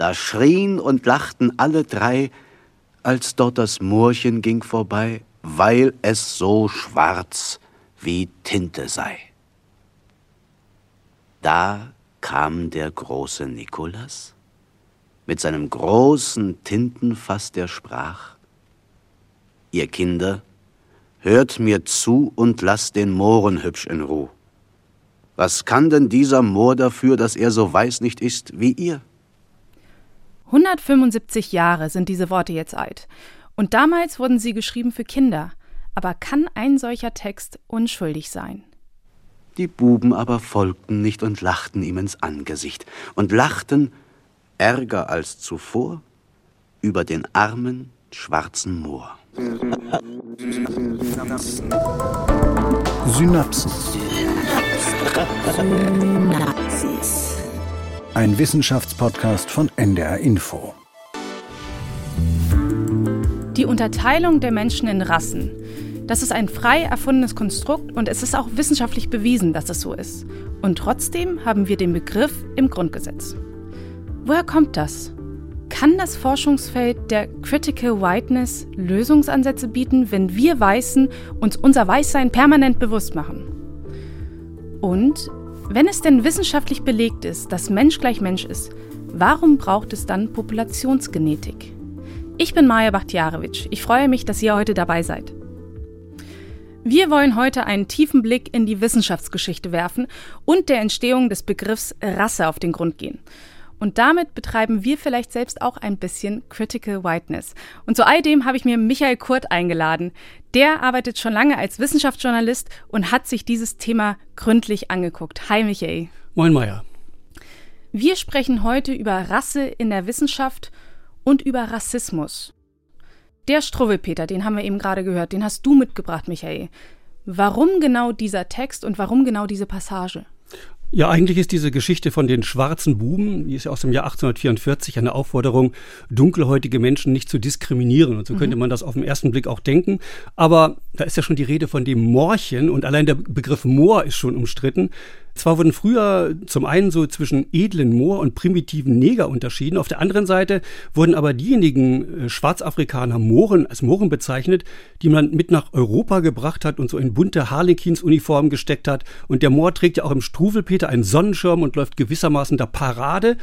Da schrien und lachten alle drei, als dort das Moorchen ging vorbei, weil es so schwarz wie Tinte sei. Da kam der große Nikolas mit seinem großen Tintenfass, der sprach, Ihr Kinder, hört mir zu und lasst den Mohren hübsch in Ruh. Was kann denn dieser Moor dafür, dass er so weiß nicht ist wie ihr? 175 Jahre sind diese Worte jetzt alt. Und damals wurden sie geschrieben für Kinder. Aber kann ein solcher Text unschuldig sein? Die Buben aber folgten nicht und lachten ihm ins Angesicht und lachten, ärger als zuvor, über den armen, schwarzen Moor. Synapsen. Ein Wissenschaftspodcast von NDR Info. Die Unterteilung der Menschen in Rassen. Das ist ein frei erfundenes Konstrukt und es ist auch wissenschaftlich bewiesen, dass es so ist. Und trotzdem haben wir den Begriff im Grundgesetz. Woher kommt das? Kann das Forschungsfeld der Critical Whiteness Lösungsansätze bieten, wenn wir Weißen uns unser Weißsein permanent bewusst machen? Und wenn es denn wissenschaftlich belegt ist, dass Mensch gleich Mensch ist, warum braucht es dann Populationsgenetik? Ich bin Maja Bachtjarewitsch. Ich freue mich, dass ihr heute dabei seid. Wir wollen heute einen tiefen Blick in die Wissenschaftsgeschichte werfen und der Entstehung des Begriffs Rasse auf den Grund gehen. Und damit betreiben wir vielleicht selbst auch ein bisschen Critical Whiteness. Und zu all dem habe ich mir Michael Kurt eingeladen. Der arbeitet schon lange als Wissenschaftsjournalist und hat sich dieses Thema gründlich angeguckt. Hi Michael. Moin Meier. Wir sprechen heute über Rasse in der Wissenschaft und über Rassismus. Der Struwwelpeter, den haben wir eben gerade gehört, den hast du mitgebracht, Michael. Warum genau dieser Text und warum genau diese Passage? Ja, eigentlich ist diese Geschichte von den schwarzen Buben, die ist ja aus dem Jahr 1844, eine Aufforderung, dunkelhäutige Menschen nicht zu diskriminieren. Und so könnte mhm. man das auf den ersten Blick auch denken. Aber da ist ja schon die Rede von dem Moorchen und allein der Begriff Moor ist schon umstritten. Zwar wurden früher zum einen so zwischen edlen Moor und primitiven Neger unterschieden, auf der anderen Seite wurden aber diejenigen äh, Schwarzafrikaner Mohren als Mohren bezeichnet, die man mit nach Europa gebracht hat und so in bunte Harlekinsuniformen gesteckt hat. Und der Moor trägt ja auch im Struwelpeter einen Sonnenschirm und läuft gewissermaßen der Parade.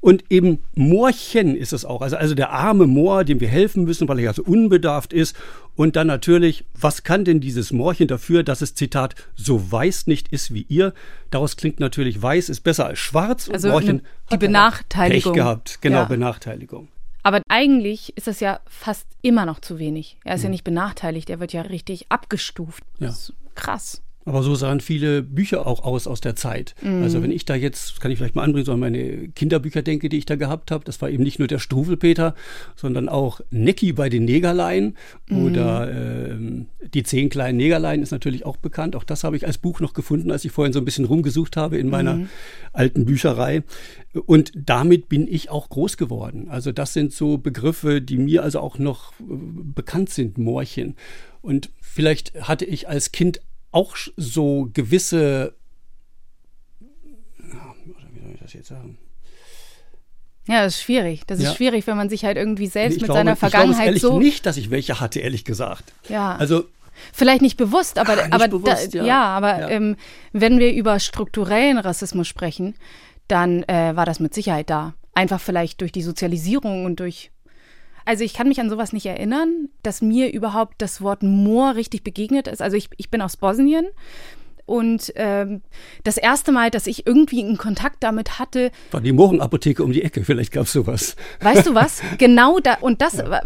Und eben Moorchen ist es auch. Also, also der arme Moor, dem wir helfen müssen, weil er ja so unbedarft ist. Und dann natürlich, was kann denn dieses Moorchen dafür, dass es, Zitat, so weiß nicht ist wie ihr? Daraus klingt natürlich, weiß ist besser als schwarz. Also Moorchen die Benachteiligung. Pech gehabt, genau, ja. Benachteiligung. Aber eigentlich ist das ja fast immer noch zu wenig. Er ist ja, ja nicht benachteiligt, er wird ja richtig abgestuft. Ja. Das ist krass. Aber so sahen viele Bücher auch aus aus der Zeit. Mhm. Also wenn ich da jetzt, kann ich vielleicht mal anbringen, so an meine Kinderbücher denke, die ich da gehabt habe, das war eben nicht nur der Struwelpeter, sondern auch Necki bei den Negerlein mhm. oder äh, die zehn kleinen Negerlein ist natürlich auch bekannt. Auch das habe ich als Buch noch gefunden, als ich vorhin so ein bisschen rumgesucht habe in meiner mhm. alten Bücherei. Und damit bin ich auch groß geworden. Also das sind so Begriffe, die mir also auch noch äh, bekannt sind, Moorchen. Und vielleicht hatte ich als Kind auch so gewisse, wie soll ich das jetzt sagen? Ja, das ist schwierig. Das ist ja. schwierig, wenn man sich halt irgendwie selbst ich mit glaube, seiner Vergangenheit ich glaube so. nicht, dass ich welche hatte, ehrlich gesagt. Ja. Also Vielleicht nicht bewusst, aber, nicht aber bewusst, da, ja. ja. aber ja. Ähm, wenn wir über strukturellen Rassismus sprechen, dann äh, war das mit Sicherheit da. Einfach vielleicht durch die Sozialisierung und durch also ich kann mich an sowas nicht erinnern, dass mir überhaupt das Wort Moor richtig begegnet ist. Also ich, ich bin aus Bosnien und ähm, das erste Mal, dass ich irgendwie einen Kontakt damit hatte. War die Mohrenapotheke um die Ecke, vielleicht gab es sowas. Weißt du was? Genau da, und das. Ja.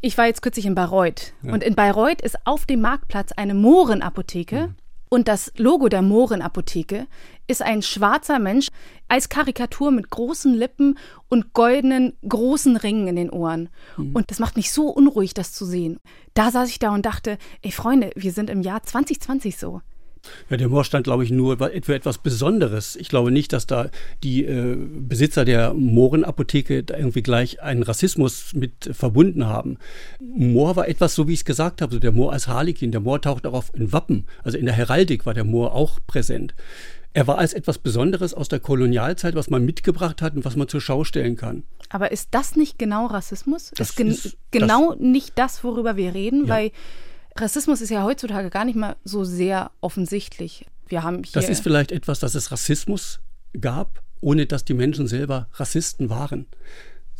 Ich war jetzt kürzlich in Bayreuth. Ja. Und in Bayreuth ist auf dem Marktplatz eine Mohrenapotheke. Mhm. Und das Logo der Mohrenapotheke ist ein schwarzer Mensch als Karikatur mit großen Lippen und goldenen großen Ringen in den Ohren. Mhm. Und das macht mich so unruhig, das zu sehen. Da saß ich da und dachte, ey Freunde, wir sind im Jahr 2020 so. Ja, der Moor stand, glaube ich, nur für etwas Besonderes. Ich glaube nicht, dass da die äh, Besitzer der Mohrenapotheke da irgendwie gleich einen Rassismus mit verbunden haben. Moor war etwas, so wie ich es gesagt habe, so der Moor als Harlekin. Der Moor taucht auch auf in Wappen, also in der Heraldik war der Moor auch präsent. Er war als etwas Besonderes aus der Kolonialzeit, was man mitgebracht hat und was man zur Schau stellen kann. Aber ist das nicht genau Rassismus? Das ist, gen ist- genau nicht das, worüber wir reden, Ja. weil Rassismus ist ja heutzutage gar nicht mal so sehr offensichtlich. Wir haben hier Das ist vielleicht etwas, dass es Rassismus gab, ohne dass die Menschen selber Rassisten waren.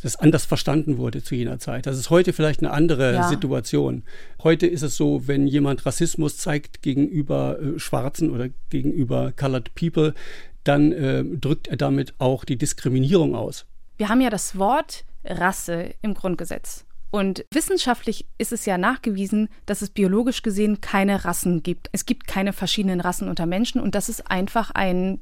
Das anders verstanden wurde zu jener Zeit. Das ist heute vielleicht eine andere Ja. Situation. Heute ist es so, wenn jemand Rassismus zeigt gegenüber äh, Schwarzen oder gegenüber Colored People, dann äh, drückt er damit auch die Diskriminierung aus. Wir haben ja das Wort Rasse im Grundgesetz. Und wissenschaftlich ist es ja nachgewiesen, dass es biologisch gesehen keine Rassen gibt. Es gibt keine verschiedenen Rassen unter Menschen und das ist einfach ein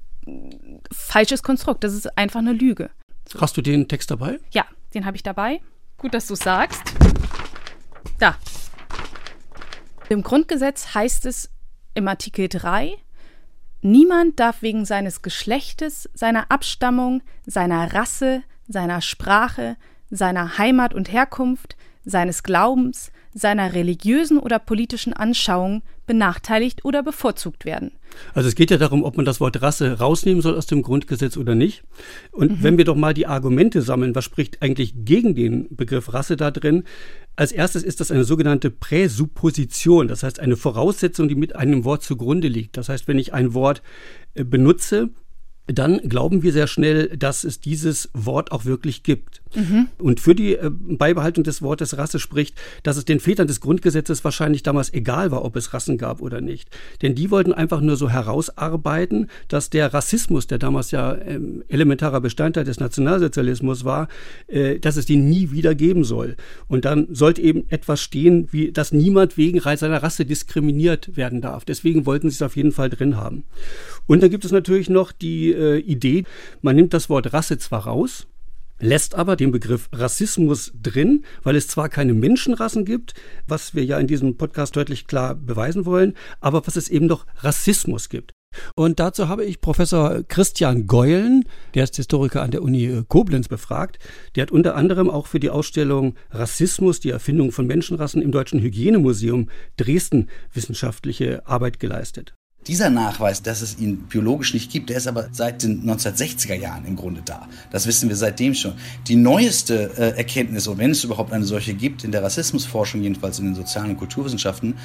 falsches Konstrukt. Das ist einfach eine Lüge. Hast du den Text dabei? Ja, den habe ich dabei. Gut, dass du sagst. Da. Im Grundgesetz heißt es im Artikel 3, niemand darf wegen seines Geschlechtes, seiner Abstammung, seiner Rasse, seiner Sprache, seiner Heimat und Herkunft, seines Glaubens, seiner religiösen oder politischen Anschauung benachteiligt oder bevorzugt werden. Also es geht ja darum, ob man das Wort Rasse rausnehmen soll aus dem Grundgesetz oder nicht. Und wenn wir doch mal die Argumente sammeln, was spricht eigentlich gegen den Begriff Rasse da drin? Als erstes ist das eine sogenannte Präsupposition, das heißt eine Voraussetzung, die mit einem Wort zugrunde liegt. Das heißt, wenn ich ein Wort äh, benutze, dann glauben wir sehr schnell, dass es dieses Wort auch wirklich gibt. Und für die äh, Beibehaltung des Wortes Rasse spricht, dass es den Vätern des Grundgesetzes wahrscheinlich damals egal war, ob es Rassen gab oder nicht. Denn die wollten einfach nur so herausarbeiten, dass der Rassismus, der damals ja ähm, elementarer Bestandteil des Nationalsozialismus war, äh, dass es den nie wieder geben soll. Und dann sollte eben etwas stehen, wie dass niemand wegen seiner Rasse diskriminiert werden darf. Deswegen wollten sie es auf jeden Fall drin haben. Und dann gibt es natürlich noch die äh, Idee, man nimmt das Wort Rasse zwar raus, lässt aber den Begriff Rassismus drin, weil es zwar keine Menschenrassen gibt, was wir ja in diesem Podcast deutlich klar beweisen wollen, aber was es eben doch Rassismus gibt. Und dazu habe ich Professor Christian Geulen, der ist Historiker an der Uni äh, Koblenz, befragt. Der hat unter anderem auch für die Ausstellung Rassismus, die Erfindung von Menschenrassen im Deutschen Hygienemuseum Dresden wissenschaftliche Arbeit geleistet. Dieser Nachweis, dass es ihn biologisch nicht gibt, der ist aber seit den 1960er Jahren im Grunde da. Das wissen wir seitdem schon. Die neueste äh, Erkenntnis, und wenn es überhaupt eine solche gibt, in der Rassismusforschung, jedenfalls in den sozialen und Kulturwissenschaften,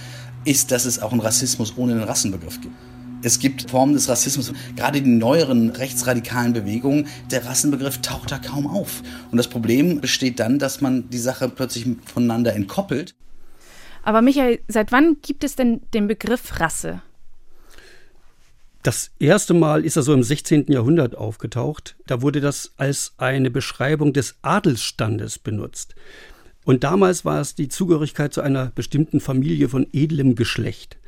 ist, dass es auch einen Rassismus ohne den Rassenbegriff gibt. Es gibt Formen des Rassismus, gerade die neueren rechtsradikalen Bewegungen, der Rassenbegriff taucht da kaum auf. Und das Problem besteht dann, dass man die Sache plötzlich voneinander entkoppelt. Aber Michael, seit wann gibt es denn den Begriff Rasse? Das erste Mal ist er so im 16. Jahrhundert aufgetaucht. Da wurde das als eine Beschreibung des Adelsstandes benutzt. Und damals war es die Zugehörigkeit zu einer bestimmten Familie von edlem Geschlecht.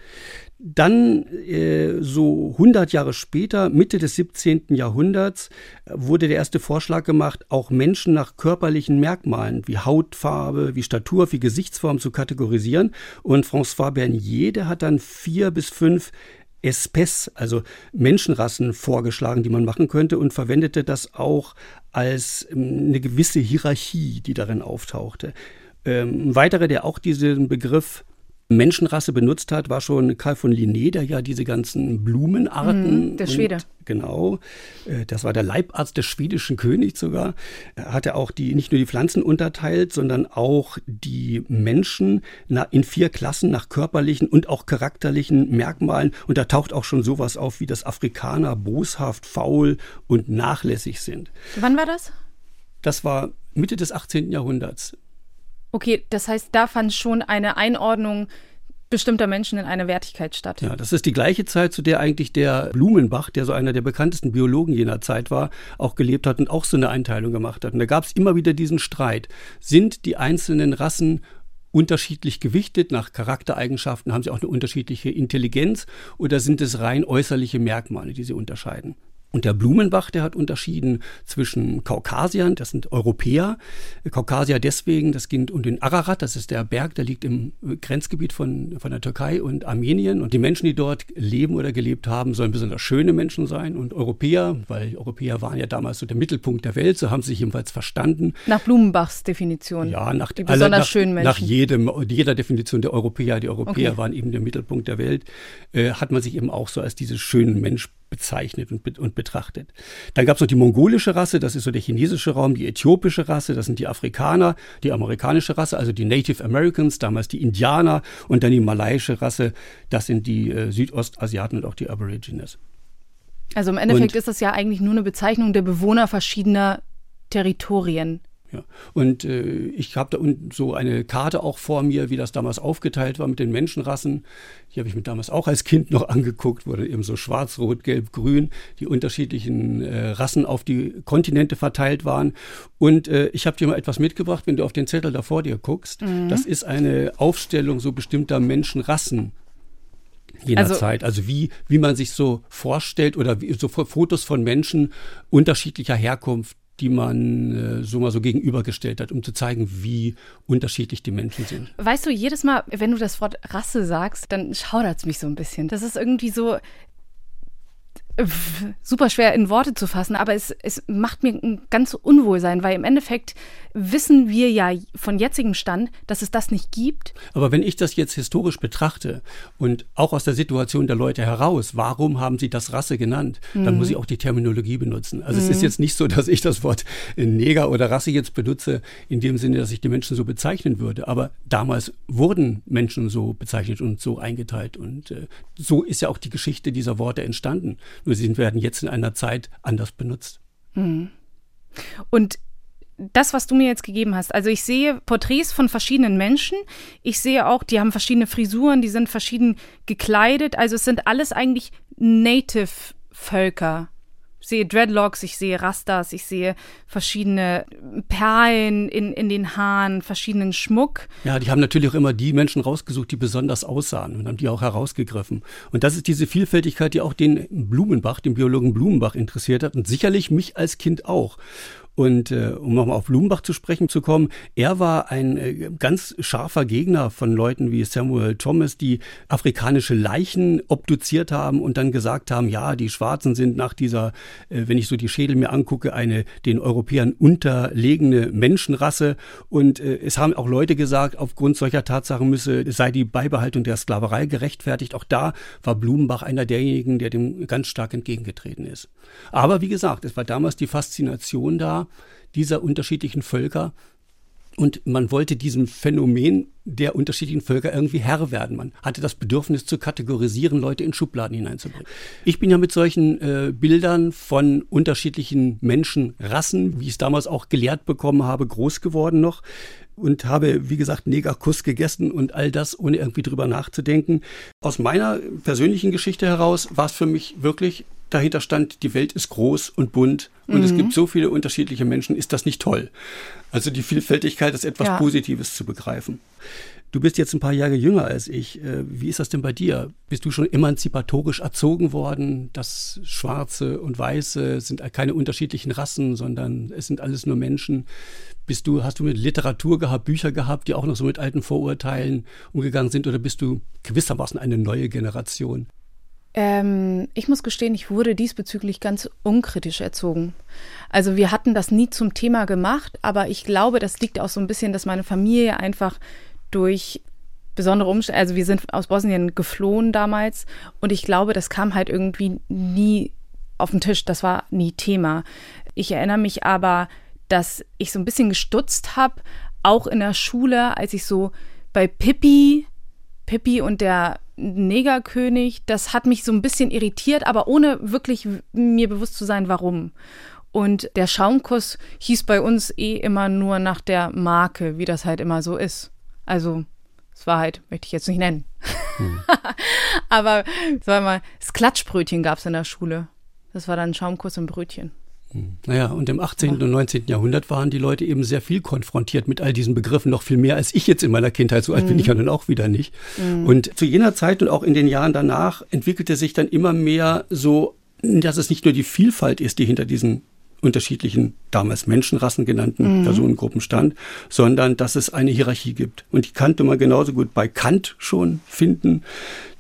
Dann, äh, so 100 Jahre später, Mitte des 17. Jahrhunderts, wurde der erste Vorschlag gemacht, auch Menschen nach körperlichen Merkmalen wie Hautfarbe, wie Statur, wie Gesichtsform zu kategorisieren. Und François Bernier, der hat dann vier bis fünf Espèces, also Menschenrassen vorgeschlagen, die man machen könnte und verwendete das auch als ähm, eine gewisse Hierarchie, die darin auftauchte. Ähm, ein weiterer, der auch diesen Begriff Menschenrasse benutzt hat, war schon Karl von Linné, der ja diese ganzen Blumenarten. Mhm, der und- Schwede. Genau. äh, Das war der Leibarzt des schwedischen Königs sogar. Er hatte auch die, nicht nur die Pflanzen unterteilt, sondern auch die Menschen in vier Klassen nach körperlichen und auch charakterlichen Merkmalen. Und da taucht auch schon sowas auf, wie das Afrikaner boshaft, faul und nachlässig sind. Wann war das? Das war Mitte des 18. Jahrhunderts. Okay, das heißt, da fand schon eine Einordnung bestimmter Menschen in eine Wertigkeit statt. Ja, das ist die gleiche Zeit, zu der eigentlich der Blumenbach, der so einer der bekanntesten Biologen jener Zeit war, auch gelebt hat und auch so eine Einteilung gemacht hat. Und da gab es immer wieder diesen Streit. Sind die einzelnen Rassen unterschiedlich gewichtet nach Charaktereigenschaften? Haben sie auch eine unterschiedliche Intelligenz oder sind es rein äußerliche Merkmale, die sie unterscheiden? Und der Blumenbach, der hat unterschieden zwischen Kaukasiern, das sind Europäer. Kaukasier deswegen, das ging um den Ararat, das ist der Berg, der liegt im Grenzgebiet von, von der Türkei und Armenien. Und die Menschen, die dort leben oder gelebt haben, sollen besonders schöne Menschen sein. Und Europäer, weil Europäer waren ja damals so der Mittelpunkt der Welt, so haben sie sich jedenfalls verstanden. Nach Blumenbachs Definition. Ja, nach, die alle- besonders nach, schönen Menschen. Nach jedem, jeder Definition der Europäer, die Europäer Okay. waren eben der Mittelpunkt der Welt, äh, hat man sich eben auch so als diese schönen Mensch bezeichnet und, und betrachtet. Dann gab es noch die mongolische Rasse, das ist so der chinesische Raum, die äthiopische Rasse, das sind die Afrikaner, die amerikanische Rasse, also die Native Americans, damals die Indianer und dann die malaiische Rasse, das sind die äh, Südostasiaten und auch die Aborigines. Also im Endeffekt und, ist das ja eigentlich nur eine Bezeichnung der Bewohner verschiedener Territorien. Ja. Und äh, ich habe da unten so eine Karte auch vor mir, wie das damals aufgeteilt war mit den Menschenrassen. Die habe ich mir damals auch als Kind noch angeguckt, wo dann eben so schwarz, rot, gelb, grün die unterschiedlichen äh, Rassen auf die Kontinente verteilt waren. Und äh, ich habe dir mal etwas mitgebracht, wenn du auf den Zettel da vor dir guckst. Mhm. Das ist eine Aufstellung so bestimmter Menschenrassen jener also, Zeit. Also wie, wie man sich so vorstellt oder wie, so Fotos von Menschen unterschiedlicher Herkunft die man äh, so mal so gegenübergestellt hat, um zu zeigen, wie unterschiedlich die Menschen sind. Weißt du, jedes Mal, wenn du das Wort Rasse sagst, dann schaudert es mich so ein bisschen. Das ist irgendwie so, super schwer in Worte zu fassen, aber es, es macht mir ein ganz Unwohlsein, weil im Endeffekt wissen wir ja von jetzigem Stand, dass es das nicht gibt. Aber wenn ich das jetzt historisch betrachte und auch aus der Situation der Leute heraus, warum haben sie das Rasse genannt, mhm. dann muss ich auch die Terminologie benutzen. Also mhm. es ist mhm. jetzt nicht so, dass ich das Wort Neger oder Rasse jetzt benutze, in dem Sinne, dass ich die Menschen so bezeichnen würde. Aber damals wurden Menschen so bezeichnet und so eingeteilt. Und äh, so ist ja auch die Geschichte dieser Worte entstanden. Nur sie werden jetzt in einer Zeit anders benutzt. Mhm. Und das, was du mir jetzt gegeben hast, also ich sehe Porträts von verschiedenen Menschen. Ich sehe auch, die haben verschiedene Frisuren, die sind verschieden gekleidet. Also es sind alles eigentlich Native-Völker sehe Dreadlocks, ich sehe Rastas, ich sehe verschiedene Perlen in, in den Haaren, verschiedenen Schmuck. Ja, die haben natürlich auch immer die Menschen rausgesucht, die besonders aussahen und haben die auch herausgegriffen. Und das ist diese Vielfältigkeit, die auch den Blumenbach, den Biologen Blumenbach interessiert hat und sicherlich mich als Kind auch. Und äh, um nochmal auf Blumenbach zu sprechen zu kommen, er war ein äh, ganz scharfer Gegner von Leuten wie Samuel Thomas, die afrikanische Leichen obduziert haben und dann gesagt haben, ja, die Schwarzen sind nach dieser, äh, wenn ich so die Schädel mir angucke, eine den Europäern unterlegene Menschenrasse. Und äh, es haben auch Leute gesagt, aufgrund solcher Tatsachen müsse, sei die Beibehaltung der Sklaverei gerechtfertigt. Auch da war Blumenbach einer derjenigen, der dem ganz stark entgegengetreten ist. Aber wie gesagt, es war damals die Faszination da, dieser unterschiedlichen Völker. Und man wollte diesem Phänomen der unterschiedlichen Völker irgendwie Herr werden. Man hatte das Bedürfnis zu kategorisieren, Leute in Schubladen hineinzubringen. Ich bin ja mit solchen äh, Bildern von unterschiedlichen Menschenrassen, wie ich es damals auch gelehrt bekommen habe, groß geworden noch und habe, wie gesagt, Negerkuss gegessen und all das, ohne irgendwie drüber nachzudenken. Aus meiner persönlichen Geschichte heraus war es für mich wirklich dahinter stand, die Welt ist groß und bunt und mhm. es gibt so viele unterschiedliche Menschen, ist das nicht toll? Also die Vielfältigkeit ist etwas ja. Positives zu begreifen. Du bist jetzt ein paar Jahre jünger als ich. Äh, wie ist das denn bei dir? Bist du schon emanzipatorisch erzogen worden? Das Schwarze und Weiße sind keine unterschiedlichen Rassen, sondern es sind alles nur Menschen. Bist du, hast du mit Literatur gehabt, Bücher gehabt, die auch noch so mit alten Vorurteilen umgegangen sind, oder bist du gewissermaßen eine neue Generation? Ähm, ich muss gestehen, ich wurde diesbezüglich ganz unkritisch erzogen. Also wir hatten das nie zum Thema gemacht, aber ich glaube, das liegt auch so ein bisschen, dass meine Familie einfach durch besondere Umstände, also wir sind aus Bosnien geflohen damals und ich glaube, das kam halt irgendwie nie auf den Tisch, das war nie Thema. Ich erinnere mich aber, dass ich so ein bisschen gestutzt habe, auch in der Schule, als ich so bei Pippi, Pippi und der Negerkönig, das hat mich so ein bisschen irritiert, aber ohne wirklich mir bewusst zu sein, warum. Und der Schaumkuss hieß bei uns eh immer nur nach der Marke, wie das halt immer so ist. Also, es war halt, möchte ich jetzt nicht nennen. Hm. aber, sag mal, das Klatschbrötchen gab es in der Schule. Das war dann Schaumkuss und Brötchen. Naja, und im 18. und 19. Jahrhundert waren die Leute eben sehr viel konfrontiert mit all diesen Begriffen, noch viel mehr als ich jetzt in meiner Kindheit. So alt mhm. bin ich ja nun auch wieder nicht. Mhm. Und zu jener Zeit und auch in den Jahren danach entwickelte sich dann immer mehr so, dass es nicht nur die Vielfalt ist, die hinter diesen unterschiedlichen, damals Menschenrassen genannten mhm. Personengruppen stand, sondern dass es eine Hierarchie gibt. Und die kannte man genauso gut bei Kant schon finden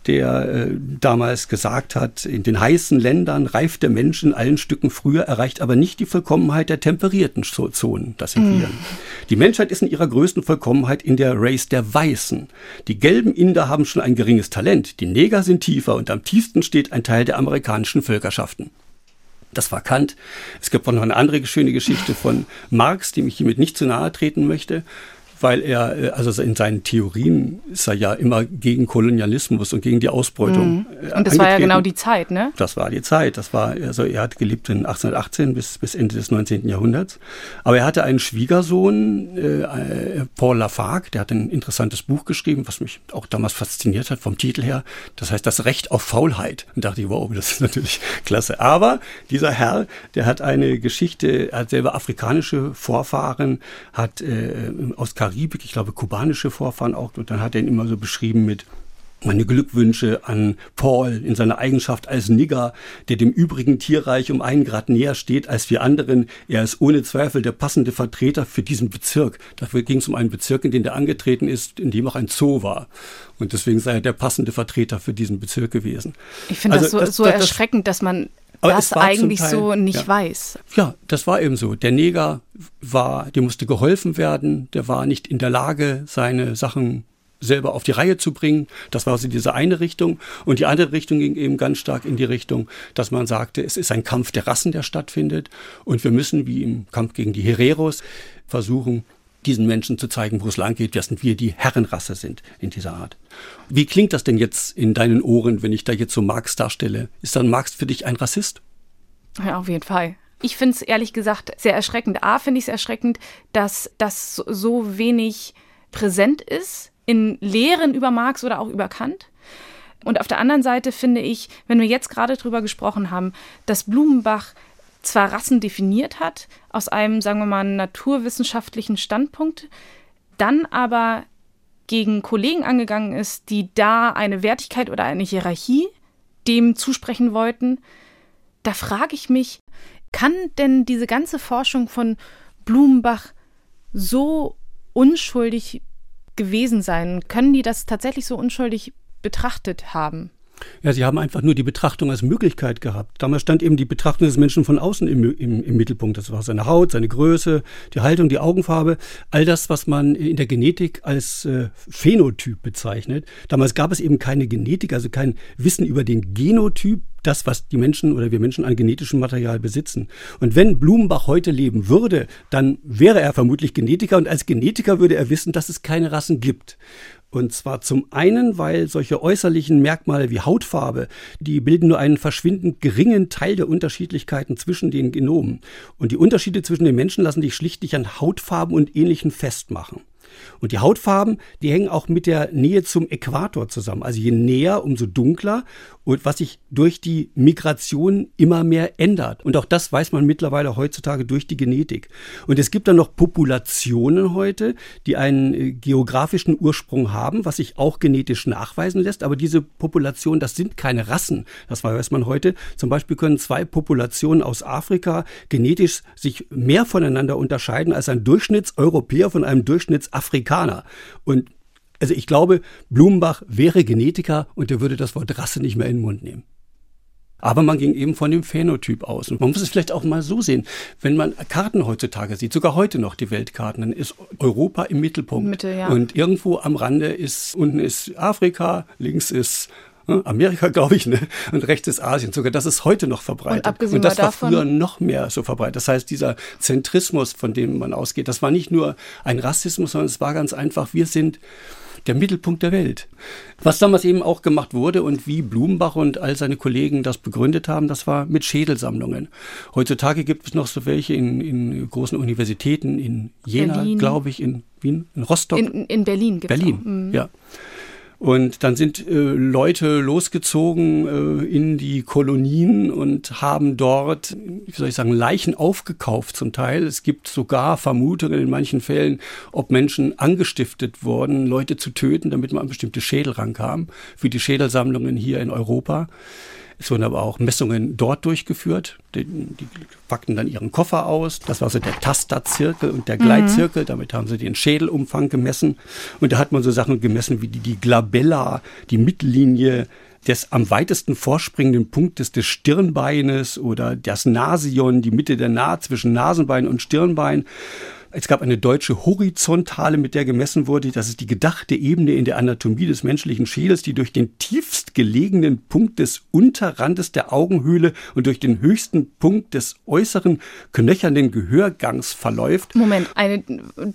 der äh, damals gesagt hat, in den heißen Ländern reift der Mensch in allen Stücken früher, erreicht aber nicht die Vollkommenheit der temperierten Zonen. Das sind mm. wir. Die Menschheit ist in ihrer größten Vollkommenheit in der Race der Weißen. Die gelben Inder haben schon ein geringes Talent, die Neger sind tiefer und am tiefsten steht ein Teil der amerikanischen Völkerschaften. Das war Kant. Es gibt auch noch eine andere schöne Geschichte von Marx, die mich hiermit nicht zu nahe treten möchte weil er, äh, also in seinen Theorien ist er ja immer gegen Kolonialismus und gegen die Ausbeutung. Mhm. Äh, und das war ja genau die Zeit, ne? Das war die Zeit. Das war, also er hat gelebt in 1818 bis, bis Ende des 19. Jahrhunderts. Aber er hatte einen Schwiegersohn, äh, Paul Lafargue, der hat ein interessantes Buch geschrieben, was mich auch damals fasziniert hat vom Titel her. Das heißt, das Recht auf Faulheit. Und dachte ich, wow, das ist natürlich klasse. Aber dieser Herr, der hat eine Geschichte, er hat selber afrikanische Vorfahren, hat äh, aus Karibik, ich glaube kubanische Vorfahren auch. Und dann hat er ihn immer so beschrieben mit meine Glückwünsche an Paul in seiner Eigenschaft als Nigger, der dem übrigen Tierreich um einen Grad näher steht als wir anderen. Er ist ohne Zweifel der passende Vertreter für diesen Bezirk. Dafür ging es um einen Bezirk, in den er angetreten ist, in dem auch ein Zoo war. Und deswegen sei er der passende Vertreter für diesen Bezirk gewesen. Ich finde also das so, das, so das, erschreckend, dass man aber das eigentlich Teil, so nicht ja. weiß. Ja, das war eben so. Der Neger war, dem musste geholfen werden, der war nicht in der Lage, seine Sachen selber auf die Reihe zu bringen. Das war so diese eine Richtung. Und die andere Richtung ging eben ganz stark in die Richtung, dass man sagte, es ist ein Kampf der Rassen, der stattfindet. Und wir müssen, wie im Kampf gegen die Hereros, versuchen, diesen Menschen zu zeigen, wo es lang geht, dass wir die Herrenrasse sind in dieser Art. Wie klingt das denn jetzt in deinen Ohren, wenn ich da jetzt so Marx darstelle? Ist dann Marx für dich ein Rassist? Ja, auf jeden Fall. Ich finde es ehrlich gesagt sehr erschreckend. A, finde ich es erschreckend, dass das so wenig präsent ist in Lehren über Marx oder auch über Kant. Und auf der anderen Seite finde ich, wenn wir jetzt gerade drüber gesprochen haben, dass Blumenbach zwar Rassen definiert hat, aus einem, sagen wir mal, naturwissenschaftlichen Standpunkt, dann aber gegen Kollegen angegangen ist, die da eine Wertigkeit oder eine Hierarchie dem zusprechen wollten, da frage ich mich, kann denn diese ganze Forschung von Blumenbach so unschuldig gewesen sein? Können die das tatsächlich so unschuldig betrachtet haben? Ja, sie haben einfach nur die Betrachtung als Möglichkeit gehabt. Damals stand eben die Betrachtung des Menschen von außen im, im, im, Mittelpunkt. Das war seine Haut, seine Größe, die Haltung, die Augenfarbe, all das, was man in der Genetik als äh, Phänotyp bezeichnet. Damals gab es eben keine Genetik, also kein Wissen über den Genotyp, das, was die Menschen oder wir Menschen an genetischem Material besitzen. Und wenn Blumenbach heute leben würde, dann wäre er vermutlich Genetiker und als Genetiker würde er wissen, dass es keine Rassen gibt. Und zwar zum einen, weil solche äußerlichen Merkmale wie Hautfarbe, die bilden nur einen verschwindend geringen Teil der Unterschiedlichkeiten zwischen den Genomen. Und die Unterschiede zwischen den Menschen lassen sich schlichtlich an Hautfarben und Ähnlichem festmachen. Und die Hautfarben, die hängen auch mit der Nähe zum Äquator zusammen. Also je näher, umso dunkler und was sich durch die Migration immer mehr ändert. Und auch das weiß man mittlerweile heutzutage durch die Genetik. Und es gibt dann noch Populationen heute, die einen äh, geografischen Ursprung haben, was sich auch genetisch nachweisen lässt. Aber diese Populationen, das sind keine Rassen. Das weiß man heute. Zum Beispiel können zwei Populationen aus Afrika genetisch sich mehr voneinander unterscheiden als ein Durchschnittseuropäer von einem Durchschnittsafrikaner. Und also ich glaube, Blumenbach wäre Genetiker und er würde das Wort Rasse nicht mehr in den Mund nehmen. Aber man ging eben von dem Phänotyp aus. Und man muss es vielleicht auch mal so sehen. Wenn man Karten heutzutage sieht, sogar heute noch die Weltkarten, dann ist Europa im Mittelpunkt. Mitte, ja. Und irgendwo am Rande ist, unten ist Afrika, links ist Amerika, glaube ich, ne? und rechts ist Asien. Sogar das ist heute noch verbreitet. Und, abgesehen und das war davon, früher noch mehr so verbreitet. Das heißt, dieser Zentrismus, von dem man ausgeht, das war nicht nur ein Rassismus, sondern es war ganz einfach, wir sind der Mittelpunkt der Welt. Was damals eben auch gemacht wurde und wie Blumenbach und all seine Kollegen das begründet haben, das war mit Schädelsammlungen. Heutzutage gibt es noch so welche in, in großen Universitäten, in Jena, glaube ich, in Wien, in Rostock. In, in Berlin gibt es Berlin, mhm. ja. Und dann sind äh, Leute losgezogen äh, in die Kolonien und haben dort, wie soll ich sagen, Leichen aufgekauft zum Teil. Es gibt sogar Vermutungen in manchen Fällen, ob Menschen angestiftet wurden, Leute zu töten, damit man an bestimmte Schädel rankam, für die Schädelsammlungen hier in Europa. Es wurden aber auch Messungen dort durchgeführt. Die, die packten dann ihren Koffer aus. Das war so der Tasterzirkel und der Gleitzirkel. Mhm. Damit haben sie den Schädelumfang gemessen. Und da hat man so Sachen gemessen wie die, die Glabella, die Mittellinie des am weitesten vorspringenden Punktes des Stirnbeines oder das Nasion, die Mitte der Naht zwischen Nasenbein und Stirnbein. Es gab eine deutsche Horizontale, mit der gemessen wurde. Das ist die gedachte Ebene in der Anatomie des menschlichen Schädels, die durch den tiefst gelegenen Punkt des Unterrandes der Augenhöhle und durch den höchsten Punkt des äußeren knöchernen Gehörgangs verläuft. Moment, eine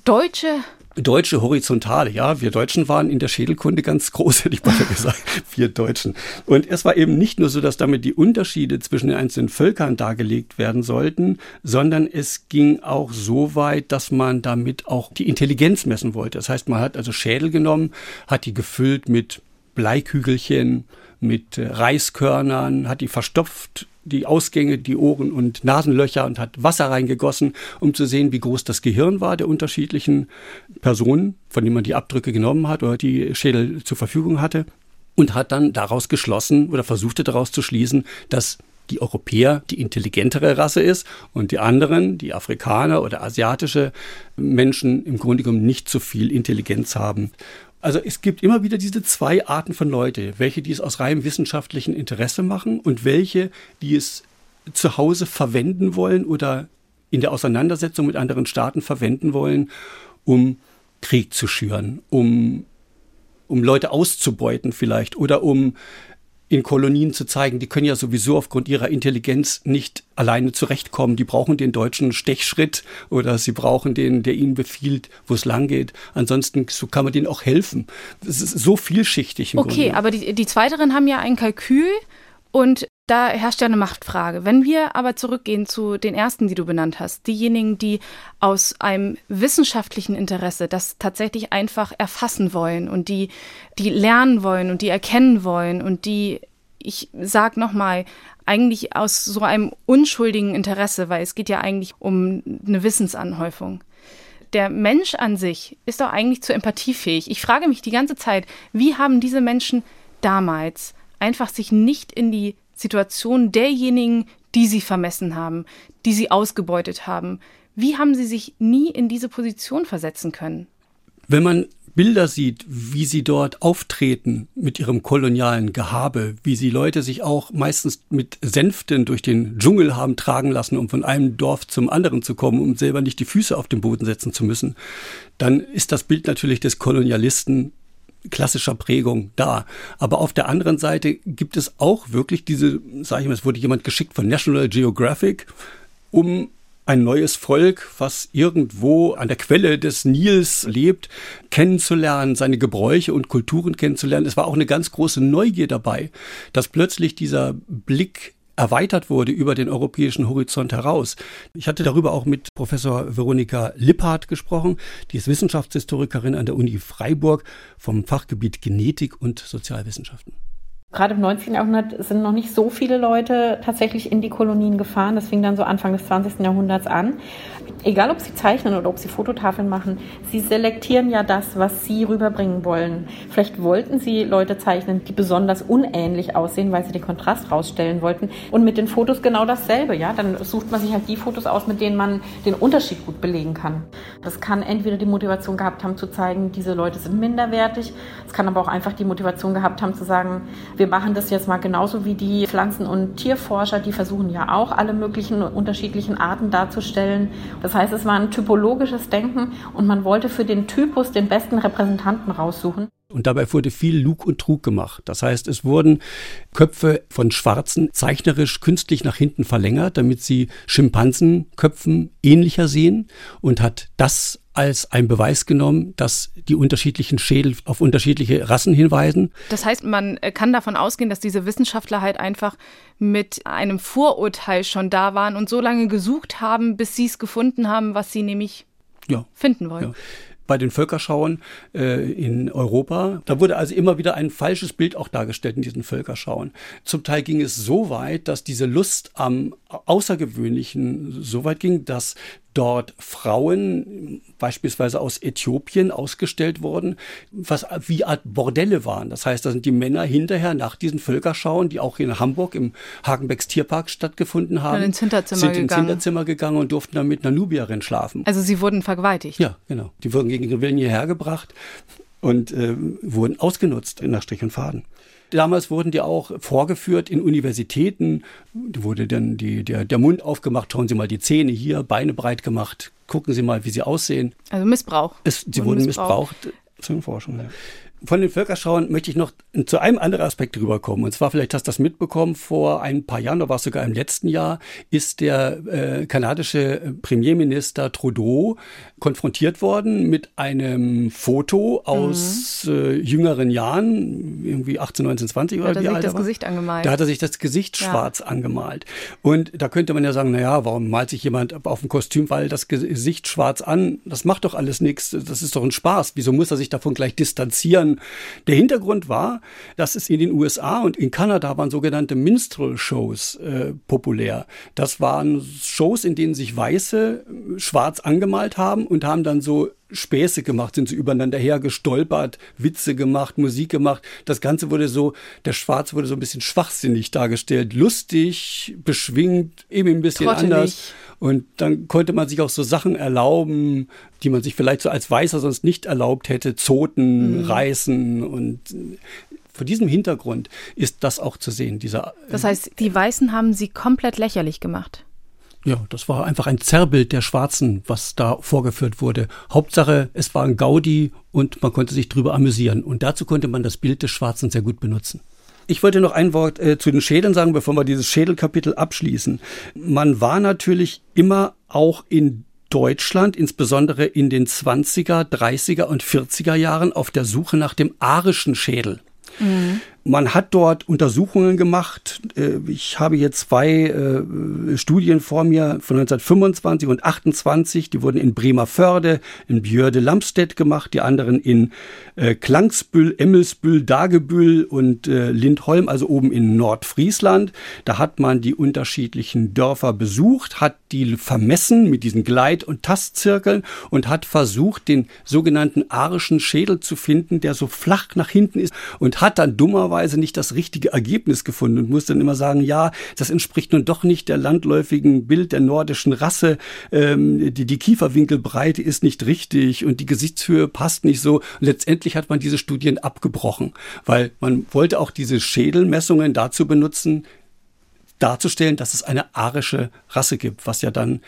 deutsche Deutsche Horizontale, ja, wir Deutschen waren in der Schädelkunde ganz groß, hätte ich mal gesagt, wir Deutschen. Und es war eben nicht nur so, dass damit die Unterschiede zwischen den einzelnen Völkern dargelegt werden sollten, sondern es ging auch so weit, dass man damit auch die Intelligenz messen wollte. Das heißt, man hat also Schädel genommen, hat die gefüllt mit Bleikügelchen, mit äh, Reiskörnern, hat die verstopft die Ausgänge, die Ohren und Nasenlöcher und hat Wasser reingegossen, um zu sehen, wie groß das Gehirn war der unterschiedlichen Personen, von denen man die Abdrücke genommen hat oder die Schädel zur Verfügung hatte. Und hat dann daraus geschlossen oder versuchte daraus zu schließen, dass die Europäer die intelligentere Rasse ist und die anderen, die Afrikaner oder asiatische Menschen, im Grunde genommen nicht so viel Intelligenz haben. Also es gibt immer wieder diese zwei Arten von Leute, welche die es aus reinem wissenschaftlichen Interesse machen und welche, die es zu Hause verwenden wollen oder in der Auseinandersetzung mit anderen Staaten verwenden wollen, um Krieg zu schüren, um, um Leute auszubeuten vielleicht oder um in Kolonien zu zeigen, die können ja sowieso aufgrund ihrer Intelligenz nicht alleine zurechtkommen. Die brauchen den deutschen Stechschritt oder sie brauchen den, der ihnen befiehlt, wo es lang geht. Ansonsten so kann man denen auch helfen. Es ist so vielschichtig. Im okay, Grunde. aber die, die Zweiteren haben ja ein Kalkül und da herrscht ja eine Machtfrage. Wenn wir aber zurückgehen zu den ersten, die du benannt hast, diejenigen, die aus einem wissenschaftlichen Interesse das tatsächlich einfach erfassen wollen und die, die lernen wollen und die erkennen wollen und die, ich sag nochmal, eigentlich aus so einem unschuldigen Interesse, weil es geht ja eigentlich um eine Wissensanhäufung. Der Mensch an sich ist doch eigentlich zu empathiefähig. Ich frage mich die ganze Zeit, wie haben diese Menschen damals einfach sich nicht in die Situation derjenigen, die sie vermessen haben, die sie ausgebeutet haben. Wie haben sie sich nie in diese Position versetzen können? Wenn man Bilder sieht, wie sie dort auftreten mit ihrem kolonialen Gehabe, wie sie Leute sich auch meistens mit Sänften durch den Dschungel haben tragen lassen, um von einem Dorf zum anderen zu kommen, um selber nicht die Füße auf den Boden setzen zu müssen, dann ist das Bild natürlich des Kolonialisten klassischer Prägung da. Aber auf der anderen Seite gibt es auch wirklich diese, sage ich mal, es wurde jemand geschickt von National Geographic, um ein neues Volk, was irgendwo an der Quelle des Nils lebt, kennenzulernen, seine Gebräuche und Kulturen kennenzulernen. Es war auch eine ganz große Neugier dabei, dass plötzlich dieser Blick erweitert wurde über den europäischen Horizont heraus. Ich hatte darüber auch mit Professor Veronika Lipphardt gesprochen, die ist Wissenschaftshistorikerin an der Uni Freiburg vom Fachgebiet Genetik und Sozialwissenschaften. Gerade im 19. Jahrhundert sind noch nicht so viele Leute tatsächlich in die Kolonien gefahren. Das fing dann so Anfang des 20. Jahrhunderts an. Egal, ob sie zeichnen oder ob sie Fototafeln machen, sie selektieren ja das, was sie rüberbringen wollen. Vielleicht wollten sie Leute zeichnen, die besonders unähnlich aussehen, weil sie den Kontrast rausstellen wollten. Und mit den Fotos genau dasselbe. Ja, dann sucht man sich halt die Fotos aus, mit denen man den Unterschied gut belegen kann. Das kann entweder die Motivation gehabt haben zu zeigen, diese Leute sind minderwertig. Es kann aber auch einfach die Motivation gehabt haben zu sagen, wir machen das jetzt mal genauso wie die Pflanzen- und Tierforscher, die versuchen ja auch alle möglichen unterschiedlichen Arten darzustellen. Das heißt, es war ein typologisches Denken und man wollte für den Typus den besten Repräsentanten raussuchen. Und dabei wurde viel Lug und Trug gemacht. Das heißt, es wurden Köpfe von Schwarzen zeichnerisch künstlich nach hinten verlängert, damit sie Schimpansenköpfen ähnlicher sehen und hat das als ein Beweis genommen, dass die unterschiedlichen Schädel auf unterschiedliche Rassen hinweisen. Das heißt, man äh, kann davon ausgehen, dass diese Wissenschaftler halt einfach mit einem Vorurteil schon da waren und so lange gesucht haben, bis sie es gefunden haben, was sie nämlich ja. finden wollen. Ja bei den Völkerschauen äh, in Europa. Da wurde also immer wieder ein falsches Bild auch dargestellt in diesen Völkerschauen. Zum Teil ging es so weit, dass diese Lust am Außergewöhnlichen so weit ging, dass dort Frauen, beispielsweise aus Äthiopien, ausgestellt wurden, was wie Art Bordelle waren. Das heißt, da sind die Männer hinterher nach diesen Völkerschauen, die auch in Hamburg im Hagenbecks Tierpark stattgefunden haben, ins Hinterzimmer sind gegangen. ins Hinterzimmer gegangen und durften dann mit einer Nubierin schlafen. Also sie wurden vergewaltigt. Ja, genau. Die wurden gegen Willen hierher gebracht und äh, wurden ausgenutzt in der Strich und Faden. Damals wurden die auch vorgeführt in Universitäten. Da wurde dann die, der, der Mund aufgemacht, schauen Sie mal die Zähne hier, Beine breit gemacht, gucken Sie mal, wie sie aussehen. Also Missbrauch. Es, sie wurden missbraucht zur Forschung. Ja. Von den Völkerschauen möchte ich noch zu einem anderen Aspekt rüberkommen. Und zwar, vielleicht hast du das mitbekommen, vor ein paar Jahren, oder war es sogar im letzten Jahr, ist der äh, kanadische Premierminister Trudeau konfrontiert worden mit einem Foto aus mhm. äh, jüngeren Jahren, irgendwie 18, 19, 20 oder wie alt er das war. Gesicht angemalt. Da hat er sich das Gesicht ja. schwarz angemalt. Und da könnte man ja sagen, naja, warum malt sich jemand auf dem Kostüm, weil das Gesicht schwarz an? Das macht doch alles nichts. Das ist doch ein Spaß. Wieso muss er sich davon gleich distanzieren? Der Hintergrund war, dass es in den USA und in Kanada waren sogenannte Minstrel-Shows äh, populär. Das waren Shows, in denen sich Weiße äh, schwarz angemalt haben und haben dann so Späße gemacht, sind so übereinander hergestolpert, Witze gemacht, Musik gemacht. Das Ganze wurde so, der Schwarz wurde so ein bisschen schwachsinnig dargestellt, lustig, beschwingt, eben ein bisschen Trottelig. anders. Und dann konnte man sich auch so Sachen erlauben, die man sich vielleicht so als Weißer sonst nicht erlaubt hätte, Zoten, mhm. Reißen und vor diesem Hintergrund ist das auch zu sehen, dieser. Das heißt, die Weißen haben sie komplett lächerlich gemacht. Ja, das war einfach ein Zerrbild der Schwarzen, was da vorgeführt wurde. Hauptsache, es war ein Gaudi und man konnte sich drüber amüsieren. Und dazu konnte man das Bild des Schwarzen sehr gut benutzen. Ich wollte noch ein Wort äh, zu den Schädeln sagen, bevor wir dieses Schädelkapitel abschließen. Man war natürlich immer auch in Deutschland, insbesondere in den 20er, 30er und 40er Jahren, auf der Suche nach dem arischen Schädel. Mhm. Man hat dort Untersuchungen gemacht. Äh, ich habe hier zwei äh, Studien vor mir von 1925 und 28. Die wurden in Bremerförde, in Björde Lamstedt gemacht, die anderen in äh, Klangsbüll, Emmelsbüll, Dagebüll und Lindholm, also oben in Nordfriesland. Da hat man die unterschiedlichen Dörfer besucht, hat die vermessen mit diesen Gleit- und Tastzirkeln und hat versucht, den sogenannten arischen Schädel zu finden, der so flach nach hinten ist und hat dann dummerweise dummerweise nicht das richtige Ergebnis gefunden und muss dann immer sagen, ja, das entspricht nun doch nicht der landläufigen Bild der nordischen Rasse. Ähm, die, die Kieferwinkelbreite ist nicht richtig und die Gesichtshöhe passt nicht so. Und letztendlich hat man diese Studien abgebrochen, weil man wollte auch diese Schädelmessungen dazu benutzen, darzustellen, dass es eine arische Rasse gibt, was ja dann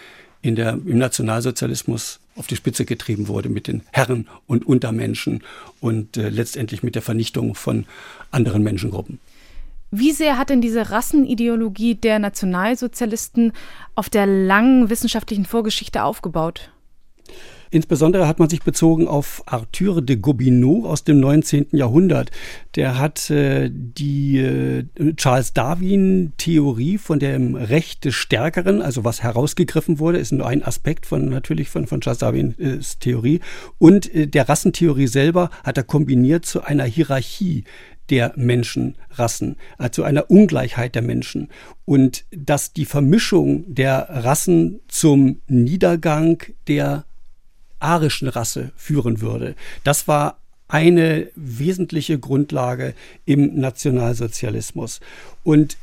in der, im Nationalsozialismus auf die Spitze getrieben wurde mit den Herren und Untermenschen und äh, letztendlich mit der Vernichtung von anderen Menschengruppen. Wie sehr hat denn diese Rassenideologie der Nationalsozialisten auf der langen wissenschaftlichen Vorgeschichte aufgebaut? Insbesondere hat man sich bezogen auf Arthur de Gobineau aus dem 19. Jahrhundert. Der hat äh, die äh, Charles Darwin-Theorie von dem Recht des Stärkeren, also was herausgegriffen wurde, ist nur ein Aspekt von natürlich von, von Charles Darwins Theorie. Und äh, der Rassentheorie selber hat er kombiniert zu einer Hierarchie der Menschenrassen, also einer Ungleichheit der Menschen und dass die Vermischung der Rassen zum Niedergang der arischen Rasse führen würde. Das war eine wesentliche Grundlage im Nationalsozialismus. Und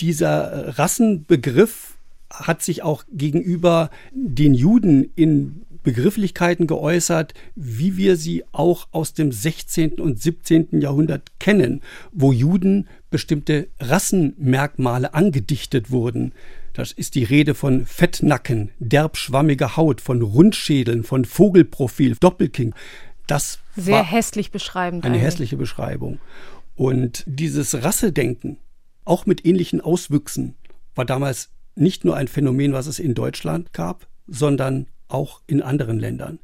dieser Rassenbegriff hat sich auch gegenüber den Juden in Begrifflichkeiten geäußert, wie wir sie auch aus dem 16. und 17. Jahrhundert kennen, wo Juden bestimmte Rassenmerkmale angedichtet wurden. Das ist die Rede von Fettnacken, derbschwammiger Haut, von Rundschädeln, von Vogelprofil, Doppelkinn. Das sehr war hässlich beschreibend. Eine eigentlich. hässliche Beschreibung. Und dieses Rassedenken, auch mit ähnlichen Auswüchsen, war damals nicht nur ein Phänomen, was es in Deutschland gab, sondern auch in anderen Ländern.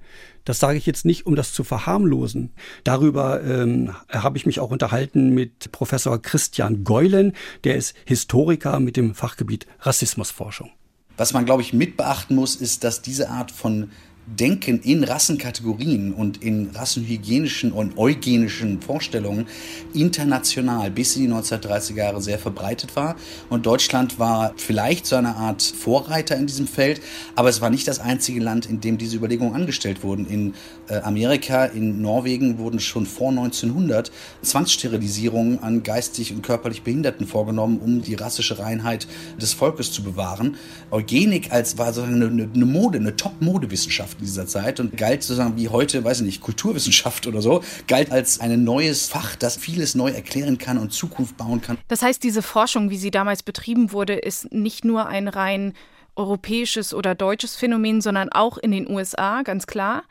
Das sage ich jetzt nicht, um das zu verharmlosen. Darüber ähm, habe ich mich auch unterhalten mit Professor Christian Geulen, der ist Historiker mit dem Fachgebiet Rassismusforschung. Was man, glaube ich, mit beachten muss, ist, dass diese Art von Denken in Rassenkategorien und in rassenhygienischen und eugenischen Vorstellungen international bis in die 1930er Jahre sehr verbreitet war. Und Deutschland war vielleicht so eine Art Vorreiter in diesem Feld, aber es war nicht das einzige Land, in dem diese Überlegungen angestellt wurden. In äh, Amerika, in Norwegen wurden schon vor 1900 Zwangssterilisierungen an geistig und körperlich Behinderten vorgenommen, um die rassische Reinheit des Volkes zu bewahren. Eugenik als war so eine, eine Mode, eine Top-Modewissenschaft in dieser Zeit und galt sozusagen wie heute, weiß ich nicht, Kulturwissenschaft oder so, galt als ein neues Fach, das vieles neu erklären kann und Zukunft bauen kann. Das heißt, diese Forschung, wie sie damals betrieben wurde, ist nicht nur ein rein europäisches oder deutsches Phänomen, sondern auch in den USA, ganz klar.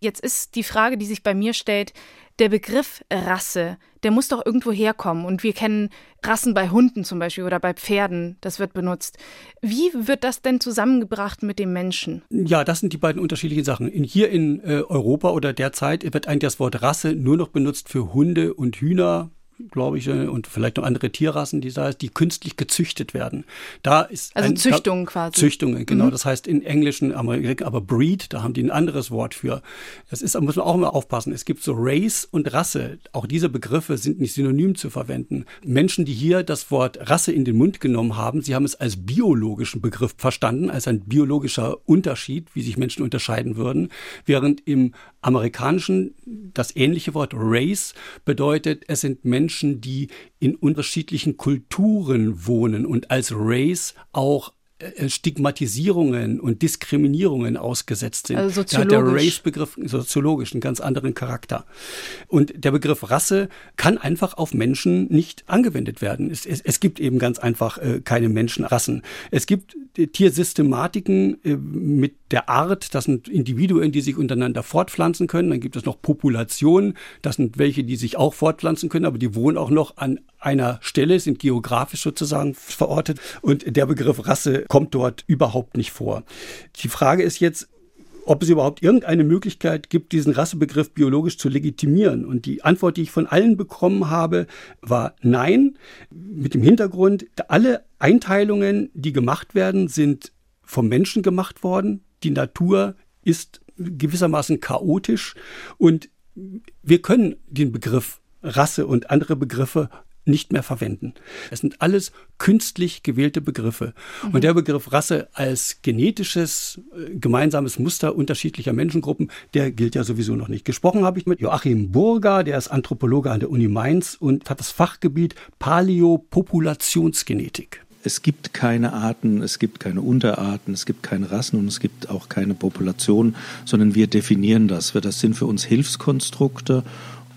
Jetzt ist die Frage, die sich bei mir stellt, der Begriff Rasse, der muss doch irgendwo herkommen. Und wir kennen Rassen bei Hunden zum Beispiel oder bei Pferden, das wird benutzt. Wie wird das denn zusammengebracht mit dem Menschen? Ja, das sind die beiden unterschiedlichen Sachen. In, hier in äh, Europa oder derzeit wird eigentlich das Wort Rasse nur noch benutzt für Hunde und Hühner, glaube ich, äh, und vielleicht noch andere Tierrassen, die da die künstlich gezüchtet werden. Da ist also ein, Züchtungen quasi. Züchtungen, genau. Mhm. Das heißt in Englischen, aber Breed, da haben die ein anderes Wort für. Das ist, da muss man auch immer aufpassen. Es gibt so Race und Rasse. Auch diese Begriffe sind nicht synonym zu verwenden. Menschen, die hier das Wort Rasse in den Mund genommen haben, sie haben es als biologischen Begriff verstanden, als ein biologischer Unterschied, wie sich Menschen unterscheiden würden, während im amerikanischen das ähnliche Wort Race bedeutet, es sind Menschen, die in unterschiedlichen Kulturen wohnen und als Race auch Stigmatisierungen und Diskriminierungen ausgesetzt sind. Also da hat der Race-Begriff soziologisch einen ganz anderen Charakter. Und der Begriff Rasse kann einfach auf Menschen nicht angewendet werden. Es, es, es gibt eben ganz einfach äh, keine Menschenrassen. Es gibt äh, Tiersystematiken äh, mit der Art, das sind Individuen, die sich untereinander fortpflanzen können. Dann gibt es noch Populationen, das sind welche, die sich auch fortpflanzen können, aber die wohnen auch noch an einer Stelle, sind geografisch sozusagen verortet. Und der Begriff Rasse kommt dort überhaupt nicht vor. Die Frage ist jetzt, ob es überhaupt irgendeine Möglichkeit gibt, diesen Rassebegriff biologisch zu legitimieren. Und die Antwort, die ich von allen bekommen habe, war nein, mit dem Hintergrund, alle Einteilungen, die gemacht werden, sind vom Menschen gemacht worden. Die Natur ist gewissermaßen chaotisch und wir können den Begriff Rasse und andere Begriffe nicht mehr verwenden. Es sind alles künstlich gewählte Begriffe. Mhm. Und der Begriff Rasse als genetisches äh, gemeinsames Muster unterschiedlicher Menschengruppen, der gilt ja sowieso noch nicht. Gesprochen habe ich mit Joachim Burger, der ist Anthropologe an der Uni Mainz und hat das Fachgebiet Paläopopulationsgenetik. Es gibt keine Arten, es gibt keine Unterarten, es gibt keine Rassen und es gibt auch keine Population, sondern wir definieren das. Das sind für uns Hilfskonstrukte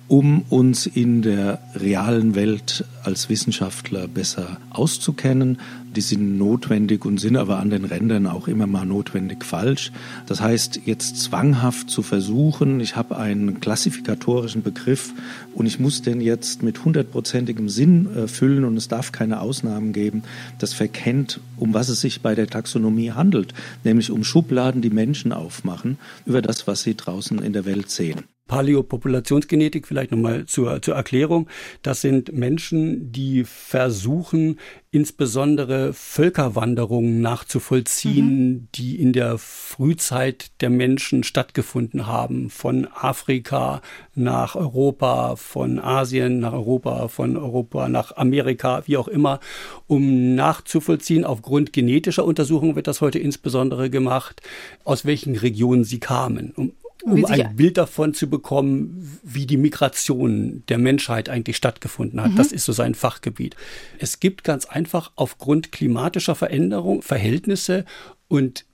um uns in der realen Welt als Wissenschaftler besser auszukennen. Die sind notwendig und sind aber an den Rändern auch immer mal notwendig falsch. Das heißt, jetzt zwanghaft zu versuchen, ich habe einen klassifikatorischen Begriff und ich muss den jetzt mit hundertprozentigem Sinn äh, füllen und es darf keine Ausnahmen geben, das verkennt, um was es sich bei der Taxonomie handelt, nämlich um Schubladen, die Menschen aufmachen über das, was sie draußen in der Welt sehen. Paläopopulationsgenetik, vielleicht nochmal zur, zur Erklärung. Das sind Menschen, die versuchen, insbesondere Völkerwanderungen nachzuvollziehen, mhm. die in der Frühzeit der Menschen stattgefunden haben. Von Afrika nach Europa, von Asien nach Europa, von Europa nach Amerika, wie auch immer, um nachzuvollziehen, aufgrund genetischer Untersuchungen wird das heute insbesondere gemacht, aus welchen Regionen sie kamen. Um, um ein Bild davon zu bekommen, wie die Migration der Menschheit eigentlich stattgefunden hat. Mhm. Das ist so sein Fachgebiet. Es gibt ganz einfach aufgrund klimatischer Veränderung Verhältnisse und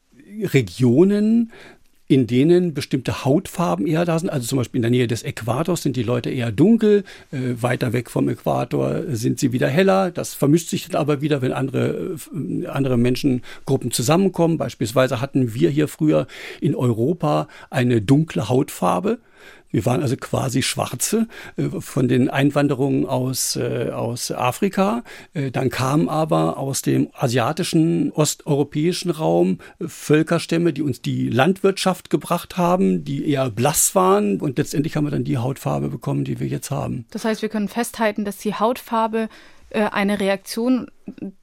Regionen, in denen bestimmte Hautfarben eher da sind. Also zum Beispiel in der Nähe des Äquators sind die Leute eher dunkel, äh, weiter weg vom Äquator sind sie wieder heller. Das vermischt sich dann aber wieder, wenn andere, äh, andere Menschengruppen zusammenkommen. Beispielsweise hatten wir hier früher in Europa eine dunkle Hautfarbe. Wir waren also quasi Schwarze äh, von den Einwanderungen aus, äh, aus Afrika. Äh, dann kamen aber aus dem asiatischen, osteuropäischen Raum Völkerstämme, die uns die Landwirtschaft gebracht haben, die eher blass waren. Und letztendlich haben wir dann die Hautfarbe bekommen, die wir jetzt haben. Das heißt, wir können festhalten, dass die Hautfarbe eine Reaktion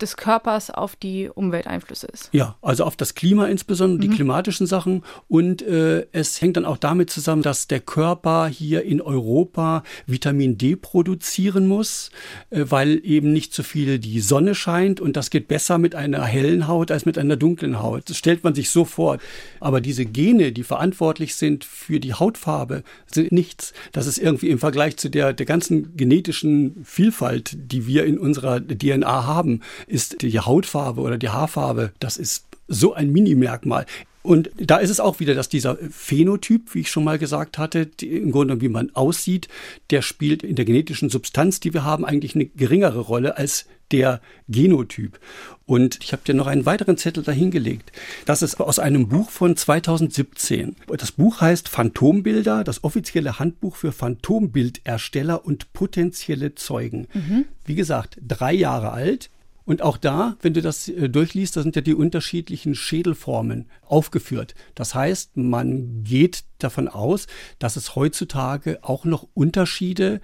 des Körpers auf die Umwelteinflüsse ist. Ja, also auf das Klima insbesondere, mhm. die klimatischen Sachen. Und äh, es hängt dann auch damit zusammen, dass der Körper hier in Europa Vitamin D produzieren muss, äh, weil eben nicht so viel die Sonne scheint. Und das geht besser mit einer hellen Haut als mit einer dunklen Haut. Das stellt man sich so vor. Aber diese Gene, die verantwortlich sind für die Hautfarbe, sind nichts. Das ist irgendwie im Vergleich zu der, der ganzen genetischen Vielfalt, die wir in unserer DNA haben, ist die Hautfarbe oder die Haarfarbe, das ist so ein Minimerkmal. Und da ist es auch wieder, dass dieser Phänotyp, wie ich schon mal gesagt hatte, die, im Grunde wie man aussieht, der spielt in der genetischen Substanz, die wir haben, eigentlich eine geringere Rolle als der Genotyp. Und ich habe dir noch einen weiteren Zettel dahingelegt. Das ist aus einem Buch von 2017. Das Buch heißt Phantombilder, das offizielle Handbuch für Phantombildersteller und potenzielle Zeugen. Mhm. Wie gesagt, drei Jahre alt. Und auch da, wenn du das äh, durchliest, da sind ja die unterschiedlichen Schädelformen aufgeführt. Das heißt, man geht davon aus, dass es heutzutage auch noch Unterschiede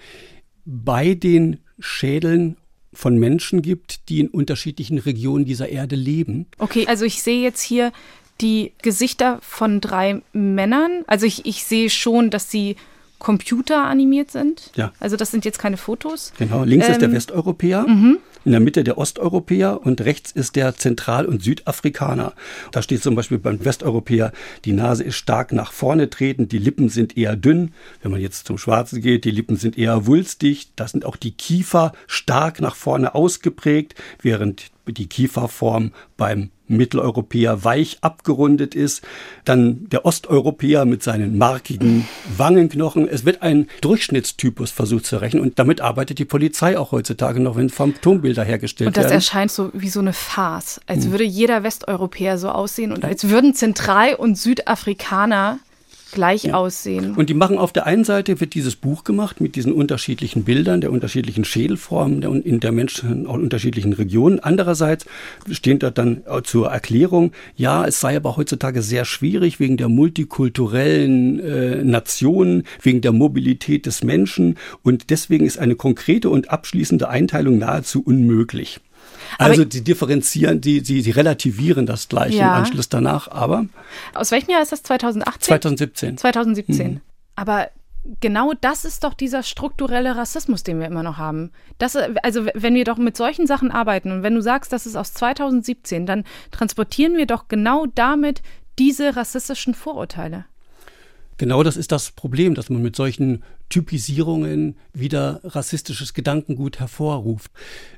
bei den Schädeln von Menschen gibt, die in unterschiedlichen Regionen dieser Erde leben. Okay, also ich sehe jetzt hier die Gesichter von drei Männern. Also ich, ich sehe schon, dass sie computeranimiert sind. Ja. Also das sind jetzt keine Fotos. Genau, links ähm, ist der ähm, Westeuropäer, mhm. in der Mitte der Osteuropäer und rechts ist der Zentral- und Südafrikaner. Da steht zum Beispiel beim Westeuropäer, die Nase ist stark nach vorne treten, die Lippen sind eher dünn. Wenn man jetzt zum Schwarzen geht, die Lippen sind eher wulstig. Da sind auch die Kiefer stark nach vorne ausgeprägt, während die Kieferform beim Mitteleuropäer weich abgerundet ist, dann der Osteuropäer mit seinen markigen Wangenknochen. Es wird ein Durchschnittstypus versucht zu rechnen und damit arbeitet die Polizei auch heutzutage noch, wenn Phantombilder hergestellt werden. Und das werden. erscheint so wie so eine Farce, als hm. würde jeder Westeuropäer so aussehen und als würden Zentral- und Südafrikaner gleich ja. aussehen. Und die machen auf der einen Seite wird dieses Buch gemacht mit diesen unterschiedlichen Bildern der unterschiedlichen Schädelformen der, in der Menschen auch unterschiedlichen Regionen. Andererseits stehen dort dann zur Erklärung, ja, es sei aber heutzutage sehr schwierig wegen der multikulturellen äh, Nationen, wegen der Mobilität des Menschen und deswegen ist eine konkrete und abschließende Einteilung nahezu unmöglich. Also die differenzieren, die, die, die relativieren das gleich ja. im Anschluss danach, aber. Aus welchem Jahr ist das? 2018? 2017. 2017. Mhm. Aber genau das ist doch dieser strukturelle Rassismus, den wir immer noch haben. Das, also wenn wir doch mit solchen Sachen arbeiten und wenn du sagst, das ist aus 2017, dann transportieren wir doch genau damit diese rassistischen Vorurteile. Genau das ist das Problem, dass man mit solchen Typisierungen wieder rassistisches Gedankengut hervorruft.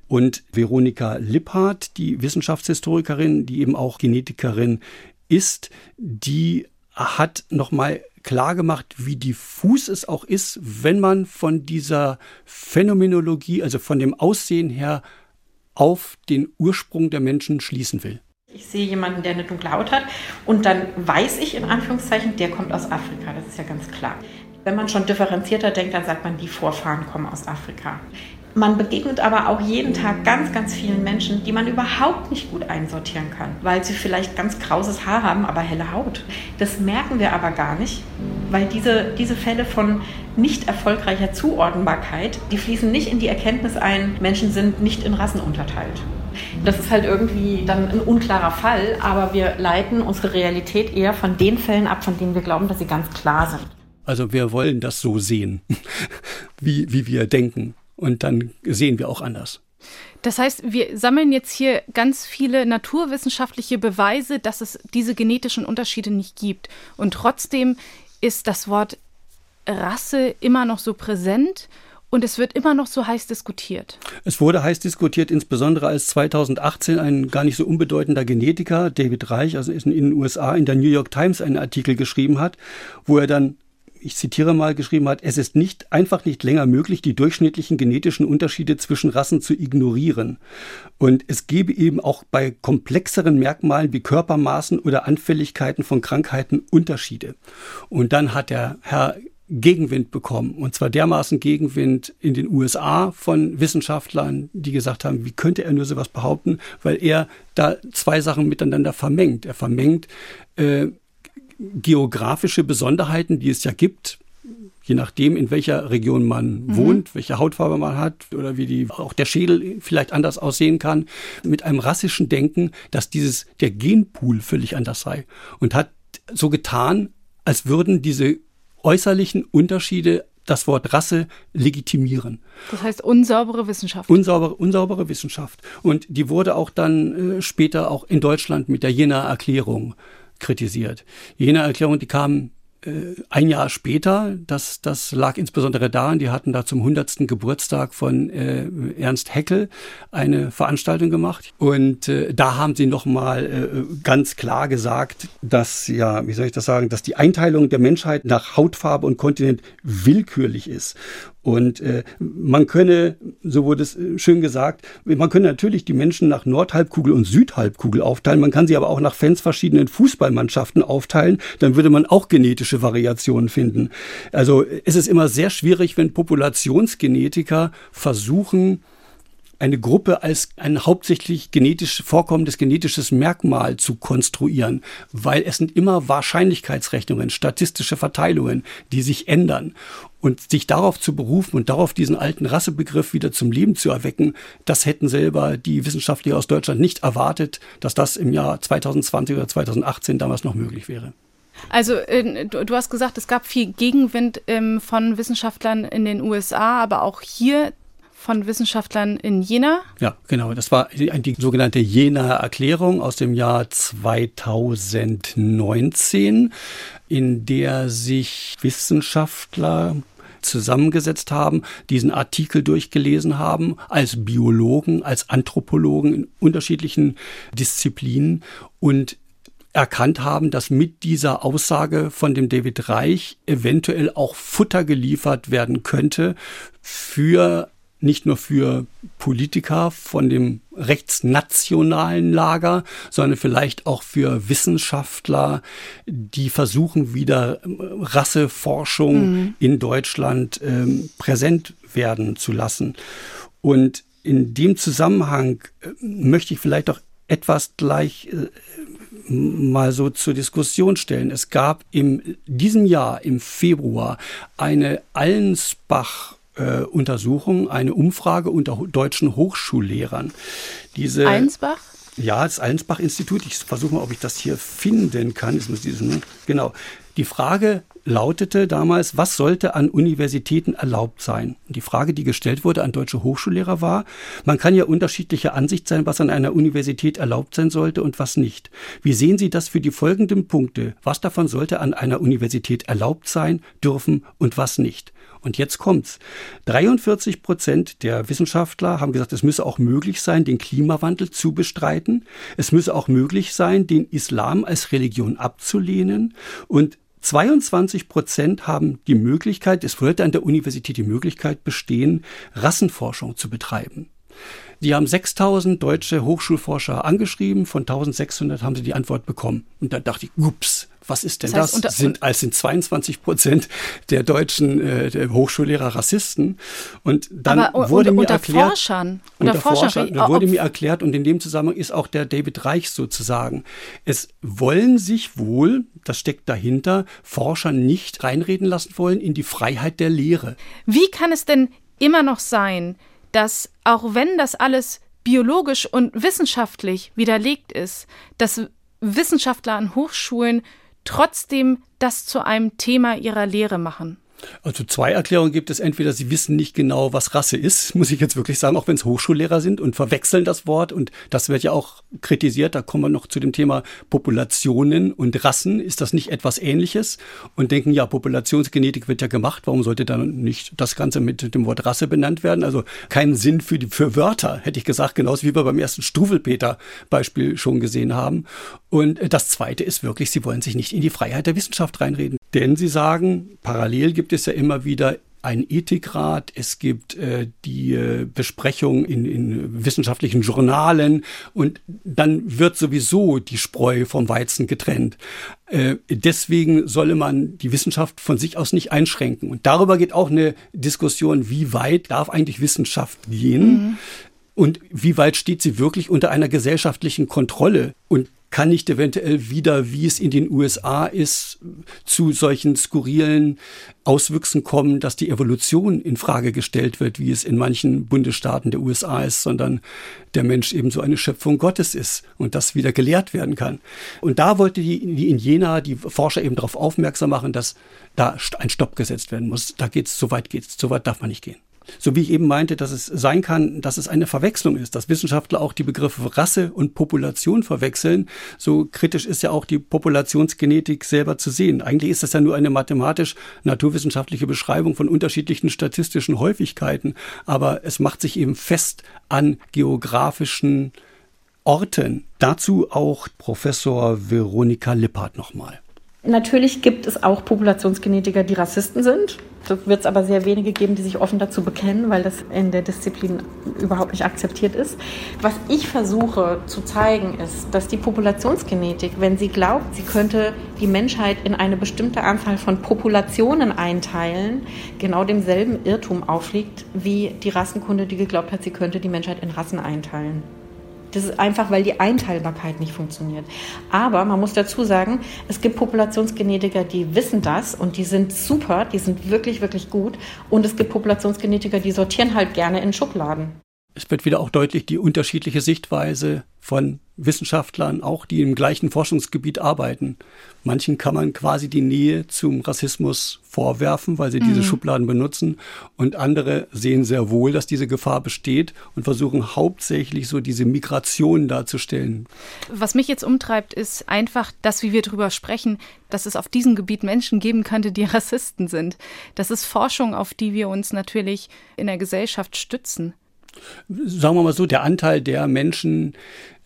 Und Veronika Lipphardt, die Wissenschaftshistorikerin, die eben auch Genetikerin ist, die hat nochmal klar gemacht, wie diffus es auch ist, wenn man von dieser Phänomenologie, also von dem Aussehen her, auf den Ursprung der Menschen schließen will. Ich sehe jemanden, der eine dunkle Haut hat und dann weiß ich in Anführungszeichen, der kommt aus Afrika. Das ist ja ganz klar. Wenn man schon differenzierter denkt, dann sagt man, die Vorfahren kommen aus Afrika. Man begegnet aber auch jeden Tag ganz, ganz vielen Menschen, die man überhaupt nicht gut einsortieren kann, weil sie vielleicht ganz krauses Haar haben, aber helle Haut. Das merken wir aber gar nicht, weil diese, diese Fälle von nicht erfolgreicher Zuordnbarkeit, die fließen nicht in die Erkenntnis ein, Menschen sind nicht in Rassen unterteilt. Das ist halt irgendwie dann ein unklarer Fall, aber wir leiten unsere Realität eher von den Fällen ab, von denen wir glauben, dass sie ganz klar sind. Also wir wollen das so sehen, wie, wie wir denken. Und dann sehen wir auch anders. Das heißt, wir sammeln jetzt hier ganz viele naturwissenschaftliche Beweise, dass es diese genetischen Unterschiede nicht gibt. Und trotzdem ist das Wort Rasse immer noch so präsent und es wird immer noch so heiß diskutiert. Es wurde heiß diskutiert, insbesondere als 2018 ein gar nicht so unbedeutender Genetiker, David Reich, also in den USA, in der New York Times einen Artikel geschrieben hat, wo er dann ich zitiere mal, geschrieben hat, es ist nicht, einfach nicht länger möglich, die durchschnittlichen genetischen Unterschiede zwischen Rassen zu ignorieren. Und es gebe eben auch bei komplexeren Merkmalen wie Körpermaßen oder Anfälligkeiten von Krankheiten Unterschiede. Und dann hat der Herr Gegenwind bekommen. Und zwar dermaßen Gegenwind in den USA von Wissenschaftlern, die gesagt haben, wie könnte er nur sowas behaupten, weil er da zwei Sachen miteinander vermengt. Er vermengt äh, geografische Besonderheiten, die es ja gibt, je nachdem, in welcher Region man mhm. wohnt, welche Hautfarbe man hat oder wie die, auch der Schädel vielleicht anders aussehen kann, mit einem rassischen Denken, dass dieses, der Genpool völlig anders sei und hat so getan, als würden diese äußerlichen Unterschiede das Wort Rasse legitimieren. Das heißt unsaubere Wissenschaft. Unsaubere, unsaubere Wissenschaft. Und die wurde auch dann äh, später auch in Deutschland mit der Jenaer Erklärung kritisiert. Jenaer Erklärung, die kam äh, ein Jahr später, das, das lag insbesondere daran, die hatten da zum 100. Geburtstag von äh, Ernst Heckel eine Veranstaltung gemacht. Und äh, da haben sie nochmal äh, ganz klar gesagt, dass, ja, wie soll ich das sagen, dass die Einteilung der Menschheit nach Hautfarbe und Kontinent willkürlich ist. Und äh, man könne, so wurde es äh, schön gesagt, man könne natürlich die Menschen nach Nordhalbkugel und Südhalbkugel aufteilen. Man kann sie aber auch nach Fans verschiedenen Fußballmannschaften aufteilen. Dann würde man auch genetische Variationen finden. Also es ist immer sehr schwierig, wenn Populationsgenetiker versuchen, eine Gruppe als ein hauptsächlich genetisch vorkommendes genetisches Merkmal zu konstruieren, weil es sind immer Wahrscheinlichkeitsrechnungen, statistische Verteilungen, die sich ändern. Und sich darauf zu berufen und darauf diesen alten Rassebegriff wieder zum Leben zu erwecken, das hätten selber die Wissenschaftler aus Deutschland nicht erwartet, dass das im Jahr 2020 oder 2018 damals noch möglich wäre. Also äh, du, hast gesagt, es gab viel Gegenwind ähm, von Wissenschaftlern in den USA, aber auch hier von Wissenschaftlern in Jena. Ja, genau. Das war die, sogenannte Jenaer Erklärung aus dem Jahr 2019, in der sich Wissenschaftler zusammengesetzt haben, diesen Artikel durchgelesen haben, als Biologen, als Anthropologen in unterschiedlichen Disziplinen und erkannt haben, dass mit dieser Aussage von dem David Reich eventuell auch Futter geliefert werden könnte für nicht nur für Politiker von dem rechtsnationalen Lager, sondern vielleicht auch für Wissenschaftler, die versuchen, wieder ähm, Rasseforschung mhm. in Deutschland ähm, präsent werden zu lassen. Und in dem Zusammenhang äh, möchte ich vielleicht auch etwas gleich äh, mal so zur Diskussion stellen. Es gab in diesem Jahr, im Februar, eine Allensbach äh, Untersuchung, eine Umfrage unter deutschen Hochschullehrern. Diese, Einsbach? Ja, das Allensbach-Institut. Ich versuche mal, ob ich das hier finden kann. Das muss diesen, genau. Die Frage lautete damals, was sollte an Universitäten erlaubt sein? Und die Frage, die gestellt wurde an deutsche Hochschullehrer war, man kann ja unterschiedlicher Ansicht sein, was an einer Universität erlaubt sein sollte und was nicht. Wie sehen Sie das für die folgenden Punkte? Was davon sollte an einer Universität erlaubt sein, dürfen und was nicht? Und jetzt kommt's. 43 Prozent der Wissenschaftler haben gesagt, es müsse auch möglich sein, den Klimawandel zu bestreiten. Es müsse auch möglich sein, den Islam als Religion abzulehnen. Und 22 Prozent haben die Möglichkeit, es würde an der Universität die Möglichkeit bestehen, Rassenforschung zu betreiben. Die haben 6000 deutsche Hochschulforscher angeschrieben, von 1600 haben sie die Antwort bekommen. Und da dachte ich, ups, was ist denn das? Heißt, das? sind, als sind 22 Prozent der deutschen äh, der Hochschullehrer Rassisten. Und dann Aber, wurde und, mir unter erklärt, Forschern, unter, unter Forschern, da wurde mir erklärt, und in dem Zusammenhang ist auch der David Reich sozusagen. Es wollen sich wohl, das steckt dahinter, Forscher nicht reinreden lassen wollen in die Freiheit der Lehre. Wie kann es denn immer noch sein, dass auch wenn das alles biologisch und wissenschaftlich widerlegt ist, dass Wissenschaftler an Hochschulen trotzdem das zu einem Thema ihrer Lehre machen? Also zwei Erklärungen gibt es. Entweder sie wissen nicht genau, was Rasse ist, muss ich jetzt wirklich sagen, auch wenn es Hochschullehrer sind und verwechseln das Wort. Und das wird ja auch kritisiert. Da kommen wir noch zu dem Thema Populationen und Rassen. Ist das nicht etwas Ähnliches? Und denken, ja, Populationsgenetik wird ja gemacht. Warum sollte dann nicht das Ganze mit dem Wort Rasse benannt werden? Also keinen Sinn für, die, für Wörter, hätte ich gesagt. Genauso wie wir beim ersten Struwelpeter-Beispiel schon gesehen haben. Und das Zweite ist wirklich, sie wollen sich nicht in die Freiheit der Wissenschaft reinreden. Denn sie sagen, parallel gibt es ja immer wieder ein Ethikrat, es gibt äh, die äh, Besprechung in, in wissenschaftlichen Journalen und dann wird sowieso die Spreu vom Weizen getrennt. Äh, deswegen solle man die Wissenschaft von sich aus nicht einschränken. Und darüber geht auch eine Diskussion, wie weit darf eigentlich Wissenschaft gehen? Mhm. Und wie weit steht sie wirklich unter einer gesellschaftlichen Kontrolle? Und kann nicht eventuell wieder, wie es in den USA ist, zu solchen skurrilen Auswüchsen kommen, dass die Evolution in Frage gestellt wird, wie es in manchen Bundesstaaten der USA ist, sondern der Mensch eben so eine Schöpfung Gottes ist und das wieder gelehrt werden kann. Und da wollte die, die in Jena die Forscher eben darauf aufmerksam machen, dass da ein Stopp gesetzt werden muss. Da geht's, so weit geht's, so weit darf man nicht gehen. So wie ich eben meinte, dass es sein kann, dass es eine Verwechslung ist, dass Wissenschaftler auch die Begriffe Rasse und Population verwechseln. So kritisch ist ja auch die Populationsgenetik selber zu sehen. Eigentlich ist das ja nur eine mathematisch-naturwissenschaftliche Beschreibung von unterschiedlichen statistischen Häufigkeiten, aber es macht sich eben fest an geografischen Orten. Dazu auch Professor Veronika Lippert nochmal. Natürlich gibt es auch Populationsgenetiker, die Rassisten sind. Da wird es aber sehr wenige geben, die sich offen dazu bekennen, weil das in der Disziplin überhaupt nicht akzeptiert ist. Was ich versuche zu zeigen, ist, dass die Populationsgenetik, wenn sie glaubt, sie könnte die Menschheit in eine bestimmte Anzahl von Populationen einteilen, genau demselben Irrtum aufliegt wie die Rassenkunde, die geglaubt hat, sie könnte die Menschheit in Rassen einteilen. Das ist einfach, weil die Einteilbarkeit nicht funktioniert. Aber man muss dazu sagen, es gibt Populationsgenetiker, die wissen das und die sind super, die sind wirklich, wirklich gut. Und es gibt Populationsgenetiker, die sortieren halt gerne in Schubladen. Es wird wieder auch deutlich die unterschiedliche Sichtweise von Wissenschaftlern, auch die im gleichen Forschungsgebiet arbeiten. Manchen kann man quasi die Nähe zum Rassismus vorwerfen, weil sie mhm. diese Schubladen benutzen. Und andere sehen sehr wohl, dass diese Gefahr besteht und versuchen hauptsächlich so diese Migration darzustellen. Was mich jetzt umtreibt, ist einfach, dass, wie wir darüber sprechen, dass es auf diesem Gebiet Menschen geben könnte, die Rassisten sind. Das ist Forschung, auf die wir uns natürlich in der Gesellschaft stützen sagen wir mal so, der Anteil der Menschen,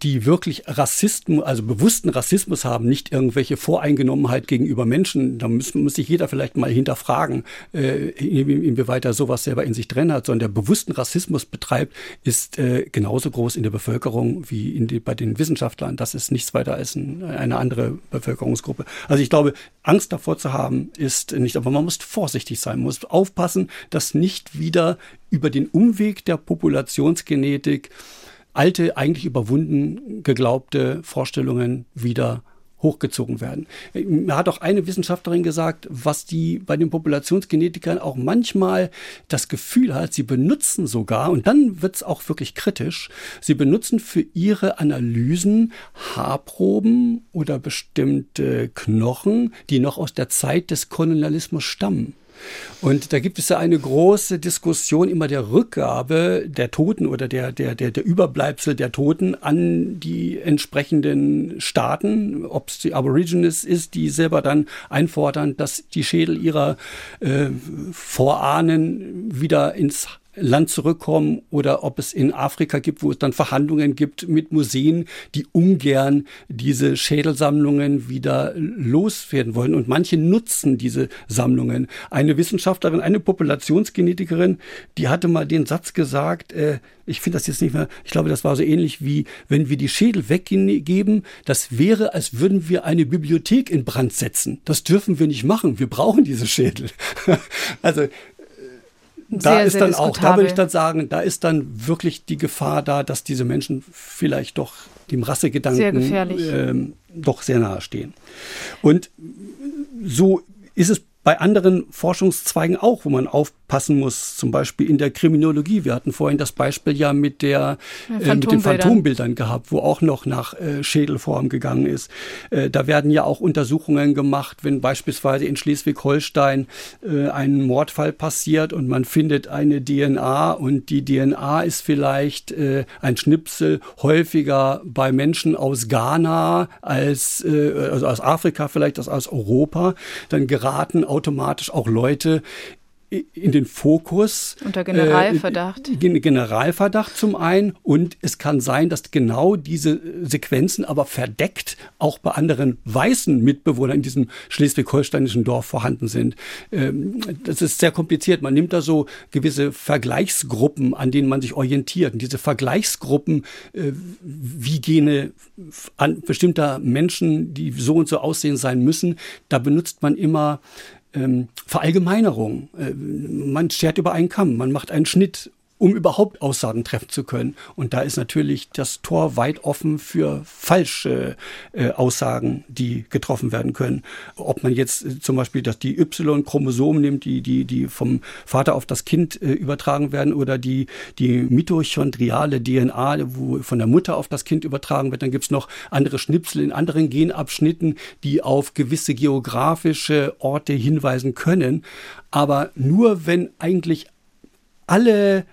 die wirklich Rassismus, also bewussten Rassismus haben, nicht irgendwelche Voreingenommenheit gegenüber Menschen. Da muss, muss sich jeder vielleicht mal hinterfragen, äh, inwieweit er sowas selber in sich drin hat, sondern der bewussten Rassismus betreibt, ist äh, genauso groß in der Bevölkerung wie in die, bei den Wissenschaftlern. Das ist nichts weiter als ein, eine andere Bevölkerungsgruppe. Also ich glaube, Angst davor zu haben ist nicht, aber man muss vorsichtig sein, man muss aufpassen, dass nicht wieder über den Umweg der Populationsgenetik alte, eigentlich überwunden geglaubte Vorstellungen wieder hochgezogen werden. Mir hat auch eine Wissenschaftlerin gesagt, was die bei den Populationsgenetikern auch manchmal das Gefühl hat, sie benutzen sogar, und dann wird es auch wirklich kritisch, sie benutzen für ihre Analysen Haarproben oder bestimmte Knochen, die noch aus der Zeit des Kolonialismus stammen. Und da gibt es ja eine große Diskussion immer der Rückgabe der Toten oder der, der, der, der Überbleibsel der Toten an die entsprechenden Staaten, ob es die Aborigines ist, die selber dann einfordern, dass die Schädel ihrer äh, Vorahnen wieder ins Land zurückkommen oder ob es in Afrika gibt, wo es dann Verhandlungen gibt mit Museen, die ungern diese Schädelsammlungen wieder loswerden wollen. Und manche nutzen diese Sammlungen. Eine Wissenschaftlerin, eine Populationsgenetikerin, die hatte mal den Satz gesagt, äh, ich finde das jetzt nicht mehr, ich glaube, das war so ähnlich wie, wenn wir die Schädel weggeben, das wäre, als würden wir eine Bibliothek in Brand setzen. Das dürfen wir nicht machen. Wir brauchen diese Schädel. also da sehr, ist dann auch, da würde ich dann sagen, da ist dann wirklich die Gefahr da, dass diese Menschen vielleicht doch dem Rassegedanken sehr ähm, doch sehr nahe stehen. Und so ist es bei anderen Forschungszweigen auch, wo man aufpassen muss, zum Beispiel in der Kriminologie. Wir hatten vorhin das Beispiel ja mit der äh, mit den Phantombildern gehabt, wo auch noch nach äh, Schädelform gegangen ist. Äh, da werden ja auch Untersuchungen gemacht, wenn beispielsweise in Schleswig-Holstein äh, ein Mordfall passiert und man findet eine DNA und die DNA ist vielleicht äh, ein Schnipsel häufiger bei Menschen aus Ghana als äh, also aus Afrika vielleicht als aus Europa, dann geraten automatisch auch Leute in den Fokus. Unter Generalverdacht. Äh, Generalverdacht zum einen. Und es kann sein, dass genau diese Sequenzen aber verdeckt auch bei anderen weißen Mitbewohnern in diesem schleswig-holsteinischen Dorf vorhanden sind. Ähm, das ist sehr kompliziert. Man nimmt da so gewisse Vergleichsgruppen, an denen man sich orientiert. Und diese Vergleichsgruppen, äh, wie Gene an bestimmter Menschen, die so und so aussehen sein müssen, da benutzt man immer ähm, Verallgemeinerung. Äh, man schert über einen Kamm, man macht einen Schnitt um überhaupt Aussagen treffen zu können. Und da ist natürlich das Tor weit offen für falsche äh, Aussagen, die getroffen werden können. Ob man jetzt äh, zum Beispiel dass die Y-Chromosomen nimmt, die, die, die vom Vater auf das Kind äh, übertragen werden oder die, die mitochondriale DNA, wo von der Mutter auf das Kind übertragen wird. Dann gibt's noch andere Schnipsel in anderen Genabschnitten, die auf gewisse geografische Orte hinweisen können. Aber nur wenn eigentlich alle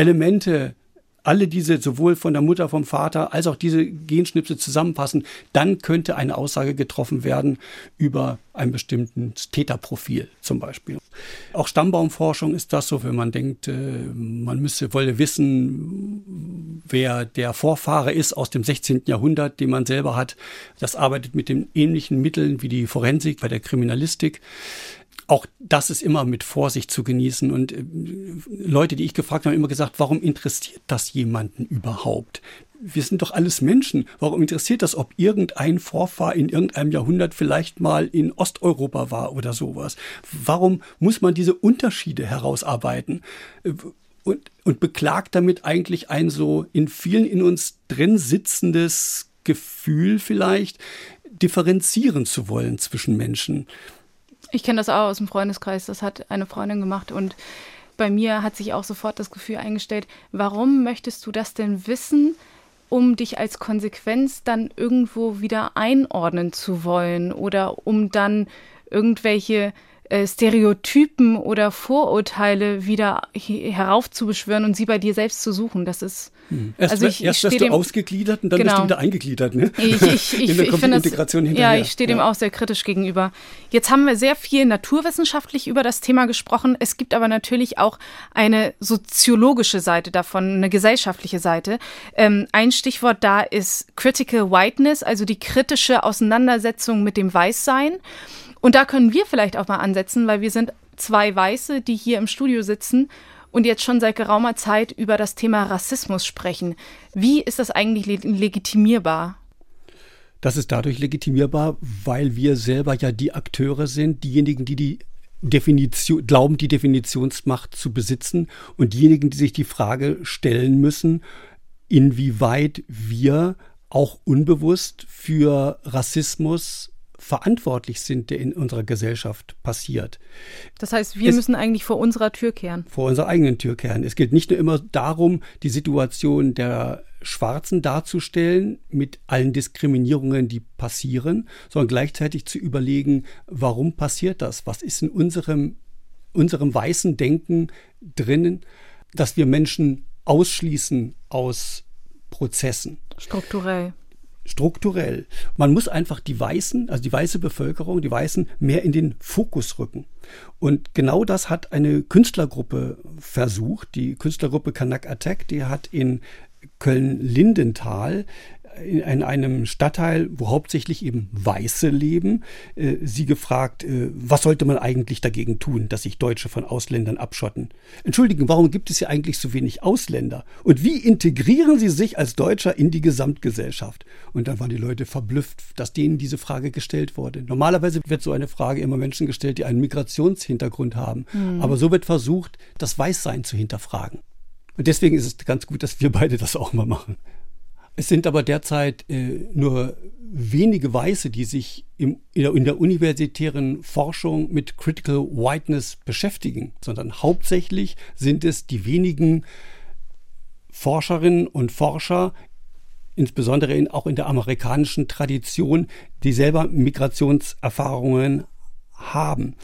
Elemente, alle diese sowohl von der Mutter, vom Vater als auch diese Genschnipsel zusammenpassen, dann könnte eine Aussage getroffen werden über ein bestimmtes Täterprofil zum Beispiel. Auch Stammbaumforschung ist das so, wenn man denkt, äh, man müsse, wolle wissen, wer der Vorfahre ist aus dem 16. Jahrhundert, den man selber hat. Das arbeitet mit den ähnlichen Mitteln wie die Forensik bei der Kriminalistik auch das ist immer mit Vorsicht zu genießen. Und äh, Leute, die ich gefragt habe, haben immer gesagt, warum interessiert das jemanden überhaupt? Wir sind doch alles Menschen. Warum interessiert das, ob irgendein Vorfahr in irgendeinem Jahrhundert vielleicht mal in Osteuropa war oder sowas? Warum muss man diese Unterschiede herausarbeiten? Und, und beklagt damit eigentlich ein so in vielen in uns drin sitzendes Gefühl vielleicht, differenzieren zu wollen zwischen Menschen. Ich kenne das auch aus dem Freundeskreis. Das hat eine Freundin gemacht und bei mir hat sich auch sofort das Gefühl eingestellt, warum möchtest du das denn wissen, um dich als Konsequenz dann irgendwo wieder einordnen zu wollen oder um dann irgendwelche äh, Stereotypen oder Vorurteile wieder heraufzubeschwören und sie bei dir selbst zu suchen. Das ist hm. Erst, also ich, erst wirst du ausgegliedert und dann genau. bist du wieder eingegliedert. Ne? Ich, ich, ich, ich finde Integration das, hinterher. Ja, ich stehe dem ja. auch sehr kritisch gegenüber. Jetzt haben wir sehr viel naturwissenschaftlich über das Thema gesprochen. Es gibt aber natürlich auch eine soziologische Seite davon, eine gesellschaftliche Seite. Ähm, ein Stichwort da ist Critical Whiteness, also die kritische Auseinandersetzung mit dem Weißsein. Und da können wir vielleicht auch mal ansetzen, weil wir sind zwei Weiße, die hier im Studio sitzen und jetzt schon seit geraumer Zeit über das Thema Rassismus sprechen. Wie ist das eigentlich legitimierbar? Das ist dadurch legitimierbar, weil wir selber ja die Akteure sind, diejenigen, die die Definition, glauben, die Definitionsmacht zu besitzen und diejenigen, die sich die Frage stellen müssen, inwieweit wir auch unbewusst für Rassismus verantwortlich sind, der in unserer Gesellschaft passiert. Das heißt, wir es, müssen eigentlich vor unserer Tür kehren. Vor unserer eigenen Tür kehren. Es geht nicht nur immer darum, die Situation der Schwarzen darzustellen mit allen Diskriminierungen, die passieren, sondern gleichzeitig zu überlegen, warum passiert das? Was ist in unserem, unserem weißen Denken drinnen, dass wir Menschen ausschließen aus Prozessen? Strukturell strukturell. Man muss einfach die Weißen, also die weiße Bevölkerung, die Weißen mehr in den Fokus rücken. Und genau das hat eine Künstlergruppe versucht. Die Künstlergruppe Kanak Attack, die hat in Köln-Lindenthal in einem Stadtteil, wo hauptsächlich eben Weiße leben, äh, sie gefragt, äh, was sollte man eigentlich dagegen tun, dass sich Deutsche von Ausländern abschotten? Entschuldigen, warum gibt es hier eigentlich so wenig Ausländer? Und wie integrieren sie sich als Deutscher in die Gesamtgesellschaft? Und dann waren die Leute verblüfft, dass denen diese Frage gestellt wurde. Normalerweise wird so eine Frage immer Menschen gestellt, die einen Migrationshintergrund haben. Mhm. Aber so wird versucht, das Weißsein zu hinterfragen. Und deswegen ist es ganz gut, dass wir beide das auch mal machen. Es sind aber derzeit äh, nur wenige Weiße, die sich im, in, der, in, der, universitären Forschung mit Critical Whiteness beschäftigen, sondern hauptsächlich sind es die wenigen Forscherinnen und Forscher, insbesondere in, auch in der amerikanischen Tradition, die selber Migrationserfahrungen haben.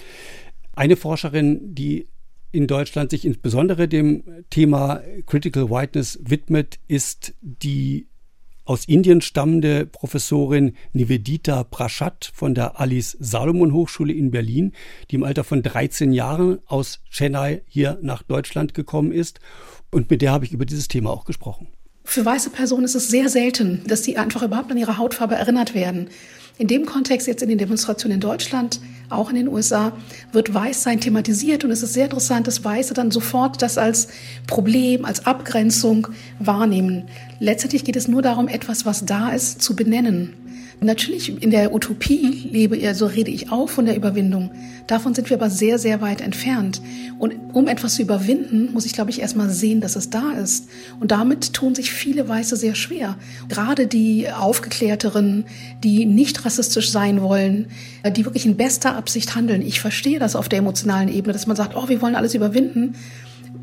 Eine Forscherin, die in Deutschland sich insbesondere dem Thema Critical Whiteness widmet, ist die aus Indien stammende Professorin Nivedita Prashat von der Alice Salomon Hochschule in Berlin, die im Alter von 13 Jahren aus Chennai hier nach Deutschland gekommen ist. Und mit der habe ich über dieses Thema auch gesprochen. Für weiße Personen ist es sehr selten, dass sie einfach überhaupt an ihre Hautfarbe erinnert werden. In dem Kontext jetzt in den Demonstrationen in Deutschland, auch in den USA, wird Weißsein thematisiert und es ist sehr interessant, dass Weiße dann sofort das als Problem, als Abgrenzung wahrnehmen. Letztendlich geht es nur darum, etwas, was da ist, zu benennen. Natürlich, in der Utopie lebe ich, so rede ich auch von der Überwindung. Davon sind wir aber sehr, sehr weit entfernt. Und um etwas zu überwinden, muss ich, glaube ich, erstmal sehen, dass es da ist. Und damit tun sich viele Weiße sehr schwer. Gerade die Aufgeklärteren, die nicht rassistisch sein wollen, die wirklich in bester Absicht handeln. Ich verstehe das auf der emotionalen Ebene, dass man sagt, oh, wir wollen alles überwinden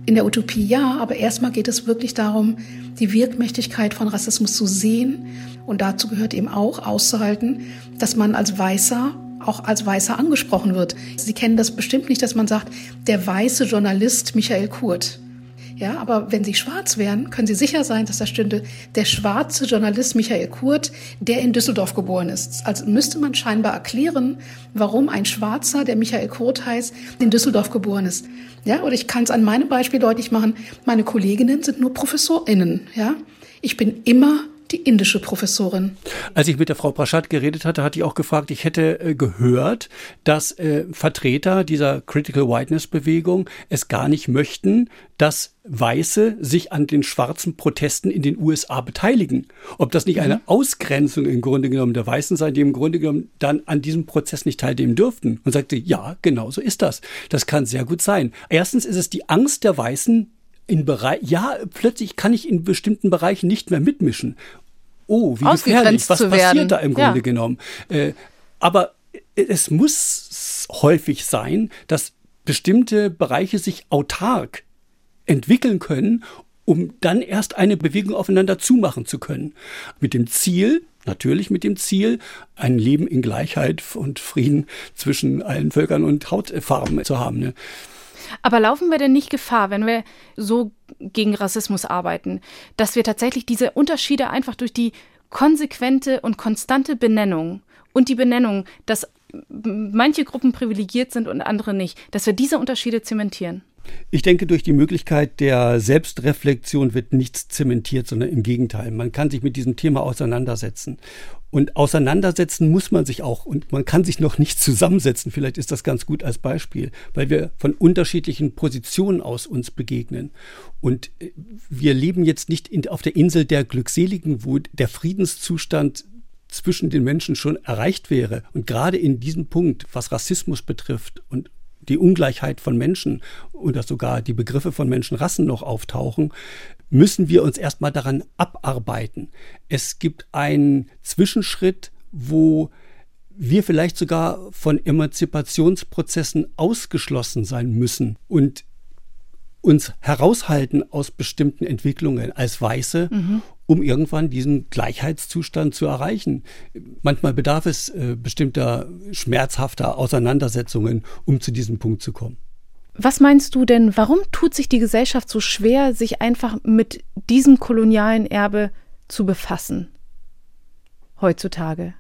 in der Utopie ja, aber erstmal geht es wirklich darum, die Wirkmächtigkeit von Rassismus zu sehen. Und dazu gehört eben auch auszuhalten, dass man als Weißer auch als Weißer angesprochen wird. Sie kennen das bestimmt nicht, dass man sagt, der weiße Journalist Michael Kurt. Ja, aber wenn Sie schwarz wären, können Sie sicher sein, dass da stünde der schwarze Journalist Michael Kurt, der in Düsseldorf geboren ist. Also müsste man scheinbar erklären, warum ein Schwarzer, der Michael Kurt heißt, in Düsseldorf geboren ist. Ja, oder ich kann es an meinem Beispiel deutlich machen. Meine Kolleginnen sind nur ProfessorInnen. Ja, ich bin immer die indische Professorin. Als ich mit der Frau Prashad geredet hatte, hatte ich auch gefragt, ich hätte äh, gehört, dass äh, Vertreter dieser Critical Whiteness Bewegung es gar nicht möchten, dass Weiße sich an den schwarzen Protesten in den USA beteiligen. Ob das nicht eine mhm. Ausgrenzung im Grunde genommen der Weißen sei, die im Grunde genommen dann an diesem Prozess nicht teilnehmen dürften. Und sagte, ja, genau so ist das. Das kann sehr gut sein. Erstens ist es die Angst der Weißen, in Bereich, ja, plötzlich kann ich in bestimmten Bereichen nicht mehr mitmischen oh, wie gefährlich, was passiert da im Grunde ja. genommen. Äh, aber es muss häufig sein, dass bestimmte Bereiche sich autark entwickeln können, um dann erst eine Bewegung aufeinander zumachen zu können. Mit dem Ziel, natürlich mit dem Ziel, ein Leben in Gleichheit und Frieden zwischen allen Völkern und Hautfarben zu haben. Ne? Aber laufen wir denn nicht Gefahr, wenn wir so gegen Rassismus arbeiten, dass wir tatsächlich diese Unterschiede einfach durch die konsequente und konstante Benennung und die Benennung, dass manche Gruppen privilegiert sind und andere nicht, dass wir diese Unterschiede zementieren? Ich denke, durch die Möglichkeit der Selbstreflexion wird nichts zementiert, sondern im Gegenteil. Man kann sich mit diesem Thema auseinandersetzen. Und auseinandersetzen muss man sich auch. Und man kann sich noch nicht zusammensetzen. Vielleicht ist das ganz gut als Beispiel, weil wir von unterschiedlichen Positionen aus uns begegnen. Und äh, wir leben jetzt nicht in, auf der Insel der Glückseligen, wo der Friedenszustand zwischen den Menschen schon erreicht wäre. Und gerade in diesem Punkt, was Rassismus betrifft und die Ungleichheit von Menschen oder sogar die Begriffe von Menschenrassen noch auftauchen, müssen wir uns erstmal daran abarbeiten. Es gibt einen Zwischenschritt, wo wir vielleicht sogar von Emanzipationsprozessen ausgeschlossen sein müssen und uns heraushalten aus bestimmten Entwicklungen als Weiße, mhm. Um irgendwann diesen Gleichheitszustand zu erreichen. Manchmal bedarf es äh, bestimmter schmerzhafter Auseinandersetzungen, um zu diesem Punkt zu kommen. Was meinst du denn, warum tut sich die Gesellschaft so schwer, sich einfach mit diesem kolonialen Erbe zu befassen heutzutage?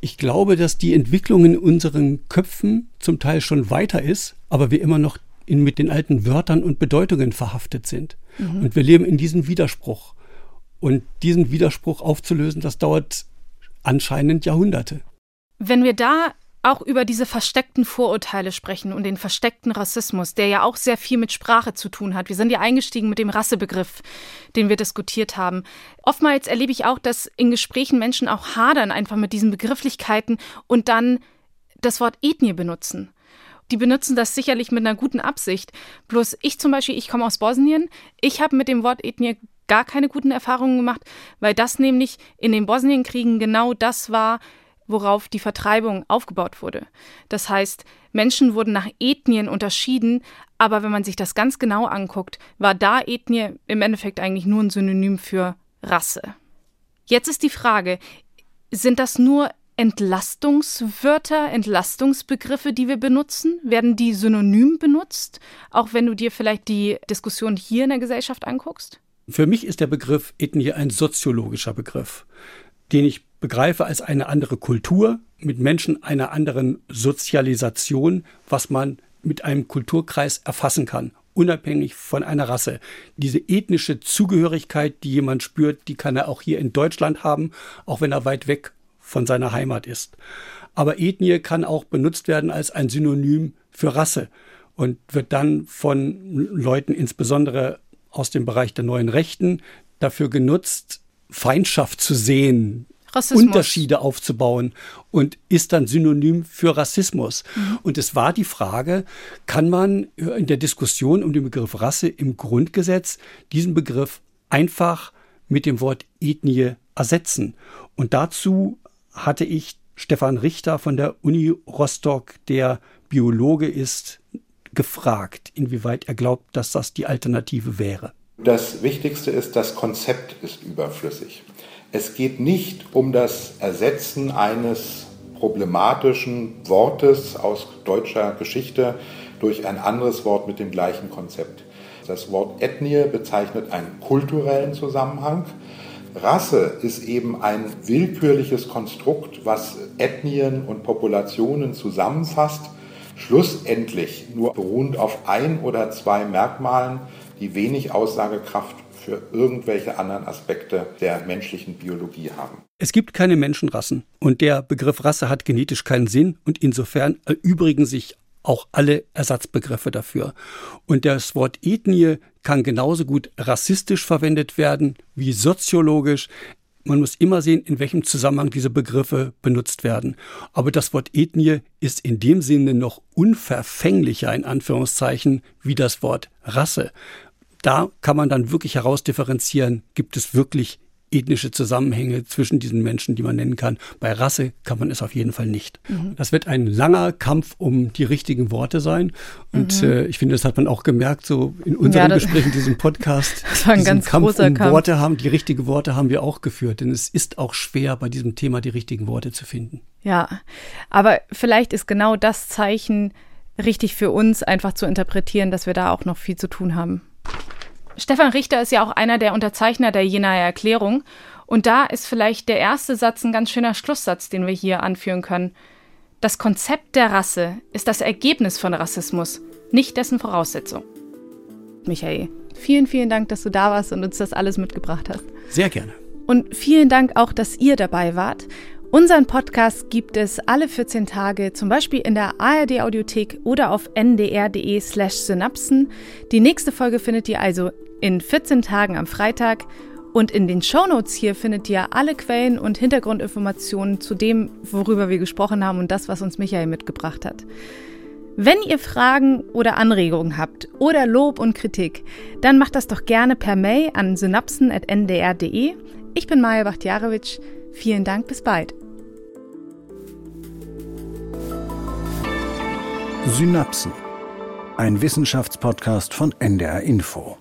Ich glaube, dass die Entwicklung in unseren Köpfen zum Teil schon weiter ist, aber wir immer noch in, mit den alten Wörtern und Bedeutungen verhaftet sind. Mhm. Und wir leben in diesem Widerspruch. Und diesen Widerspruch aufzulösen, das dauert anscheinend Jahrhunderte. Wenn wir da auch über diese versteckten Vorurteile sprechen und den versteckten Rassismus, der ja auch sehr viel mit Sprache zu tun hat. Wir sind ja eingestiegen mit dem Rassebegriff, den wir diskutiert haben. Oftmals erlebe ich auch, dass in Gesprächen Menschen auch hadern einfach mit diesen Begrifflichkeiten und dann das Wort Ethnie benutzen. Die benutzen das sicherlich mit einer guten Absicht. Bloß ich zum Beispiel, ich komme aus Bosnien. Ich habe mit dem Wort Ethnie gar keine guten Erfahrungen gemacht, weil das nämlich in den Bosnienkriegen genau das war, worauf die Vertreibung aufgebaut wurde. Das heißt, Menschen wurden nach Ethnien unterschieden, aber wenn man sich das ganz genau anguckt, war da Ethnie im Endeffekt eigentlich nur ein Synonym für Rasse. Jetzt ist die Frage, sind das nur Entlastungswörter, Entlastungsbegriffe, die wir benutzen? Werden die synonym benutzt, auch wenn du dir vielleicht die Diskussion hier in der Gesellschaft anguckst? Für mich ist der Begriff Ethnie ein soziologischer Begriff, den ich begreife als eine andere Kultur mit Menschen einer anderen Sozialisation, was man mit einem Kulturkreis erfassen kann, unabhängig von einer Rasse. Diese ethnische Zugehörigkeit, die jemand spürt, die kann er auch hier in Deutschland haben, auch wenn er weit weg von seiner Heimat ist. Aber Ethnie kann auch benutzt werden als ein Synonym für Rasse und wird dann von Leuten, insbesondere aus dem Bereich der neuen Rechten, dafür genutzt, Feindschaft zu sehen Rassismus. Unterschiede aufzubauen und ist dann synonym für Rassismus. Mhm. Und es war die Frage, kann man in der Diskussion um den Begriff Rasse im Grundgesetz diesen Begriff einfach mit dem Wort Ethnie ersetzen? Und dazu hatte ich Stefan Richter von der Uni Rostock, der Biologe ist, gefragt, inwieweit er glaubt, dass das die Alternative wäre. Das Wichtigste ist, das Konzept ist überflüssig. Es geht nicht um das Ersetzen eines problematischen Wortes aus deutscher Geschichte durch ein anderes Wort mit dem gleichen Konzept. Das Wort Ethnie bezeichnet einen kulturellen Zusammenhang. Rasse ist eben ein willkürliches Konstrukt, was Ethnien und Populationen zusammenfasst, schlussendlich nur beruhend auf ein oder zwei Merkmalen, die wenig Aussagekraft für irgendwelche anderen Aspekte der menschlichen Biologie haben. Es gibt keine Menschenrassen und der Begriff Rasse hat genetisch keinen Sinn und insofern erübrigen sich auch alle Ersatzbegriffe dafür. Und das Wort Ethnie kann genauso gut rassistisch verwendet werden wie soziologisch. Man muss immer sehen, in welchem Zusammenhang diese Begriffe benutzt werden. Aber das Wort Ethnie ist in dem Sinne noch unverfänglicher in Anführungszeichen wie das Wort Rasse da kann man dann wirklich herausdifferenzieren, gibt es wirklich ethnische Zusammenhänge zwischen diesen Menschen, die man nennen kann. Bei Rasse kann man es auf jeden Fall nicht. Mhm. Das wird ein langer Kampf um die richtigen Worte sein. Und mhm. äh, ich finde, das hat man auch gemerkt, so in unseren ja, Gesprächen, in diesem Podcast. Das war ein ganz Kampf großer um Kampf. Worte haben, die richtigen Worte haben wir auch geführt. Denn es ist auch schwer, bei diesem Thema die richtigen Worte zu finden. Ja, aber vielleicht ist genau das Zeichen richtig für uns, einfach zu interpretieren, dass wir da auch noch viel zu tun haben. Stefan Richter ist ja auch einer der Unterzeichner der Jenaer Erklärung. Und da ist vielleicht der erste Satz ein ganz schöner Schlusssatz, den wir hier anführen können. Das Konzept der Rasse ist das Ergebnis von Rassismus, nicht dessen Voraussetzung. Michael, vielen, vielen Dank, dass du da warst und uns das alles mitgebracht hast. Sehr gerne. Und vielen Dank auch, dass ihr dabei wart. Unseren Podcast gibt es alle 14 Tage, zum Beispiel in der ARD Audiothek oder auf ndr.de slash synapsen. Die nächste Folge findet ihr also in 14 Tagen am Freitag. Und in den Shownotes hier findet ihr alle Quellen und Hintergrundinformationen zu dem, worüber wir gesprochen haben und das, was uns Michael mitgebracht hat. Wenn ihr Fragen oder Anregungen habt oder Lob und Kritik, dann macht das doch gerne per Mail an synapsen.ndr.de. Ich bin Maja Bachtjarewitsch. Vielen Dank, bis bald. Synapsen. Ein Wissenschaftspodcast von NDR Info.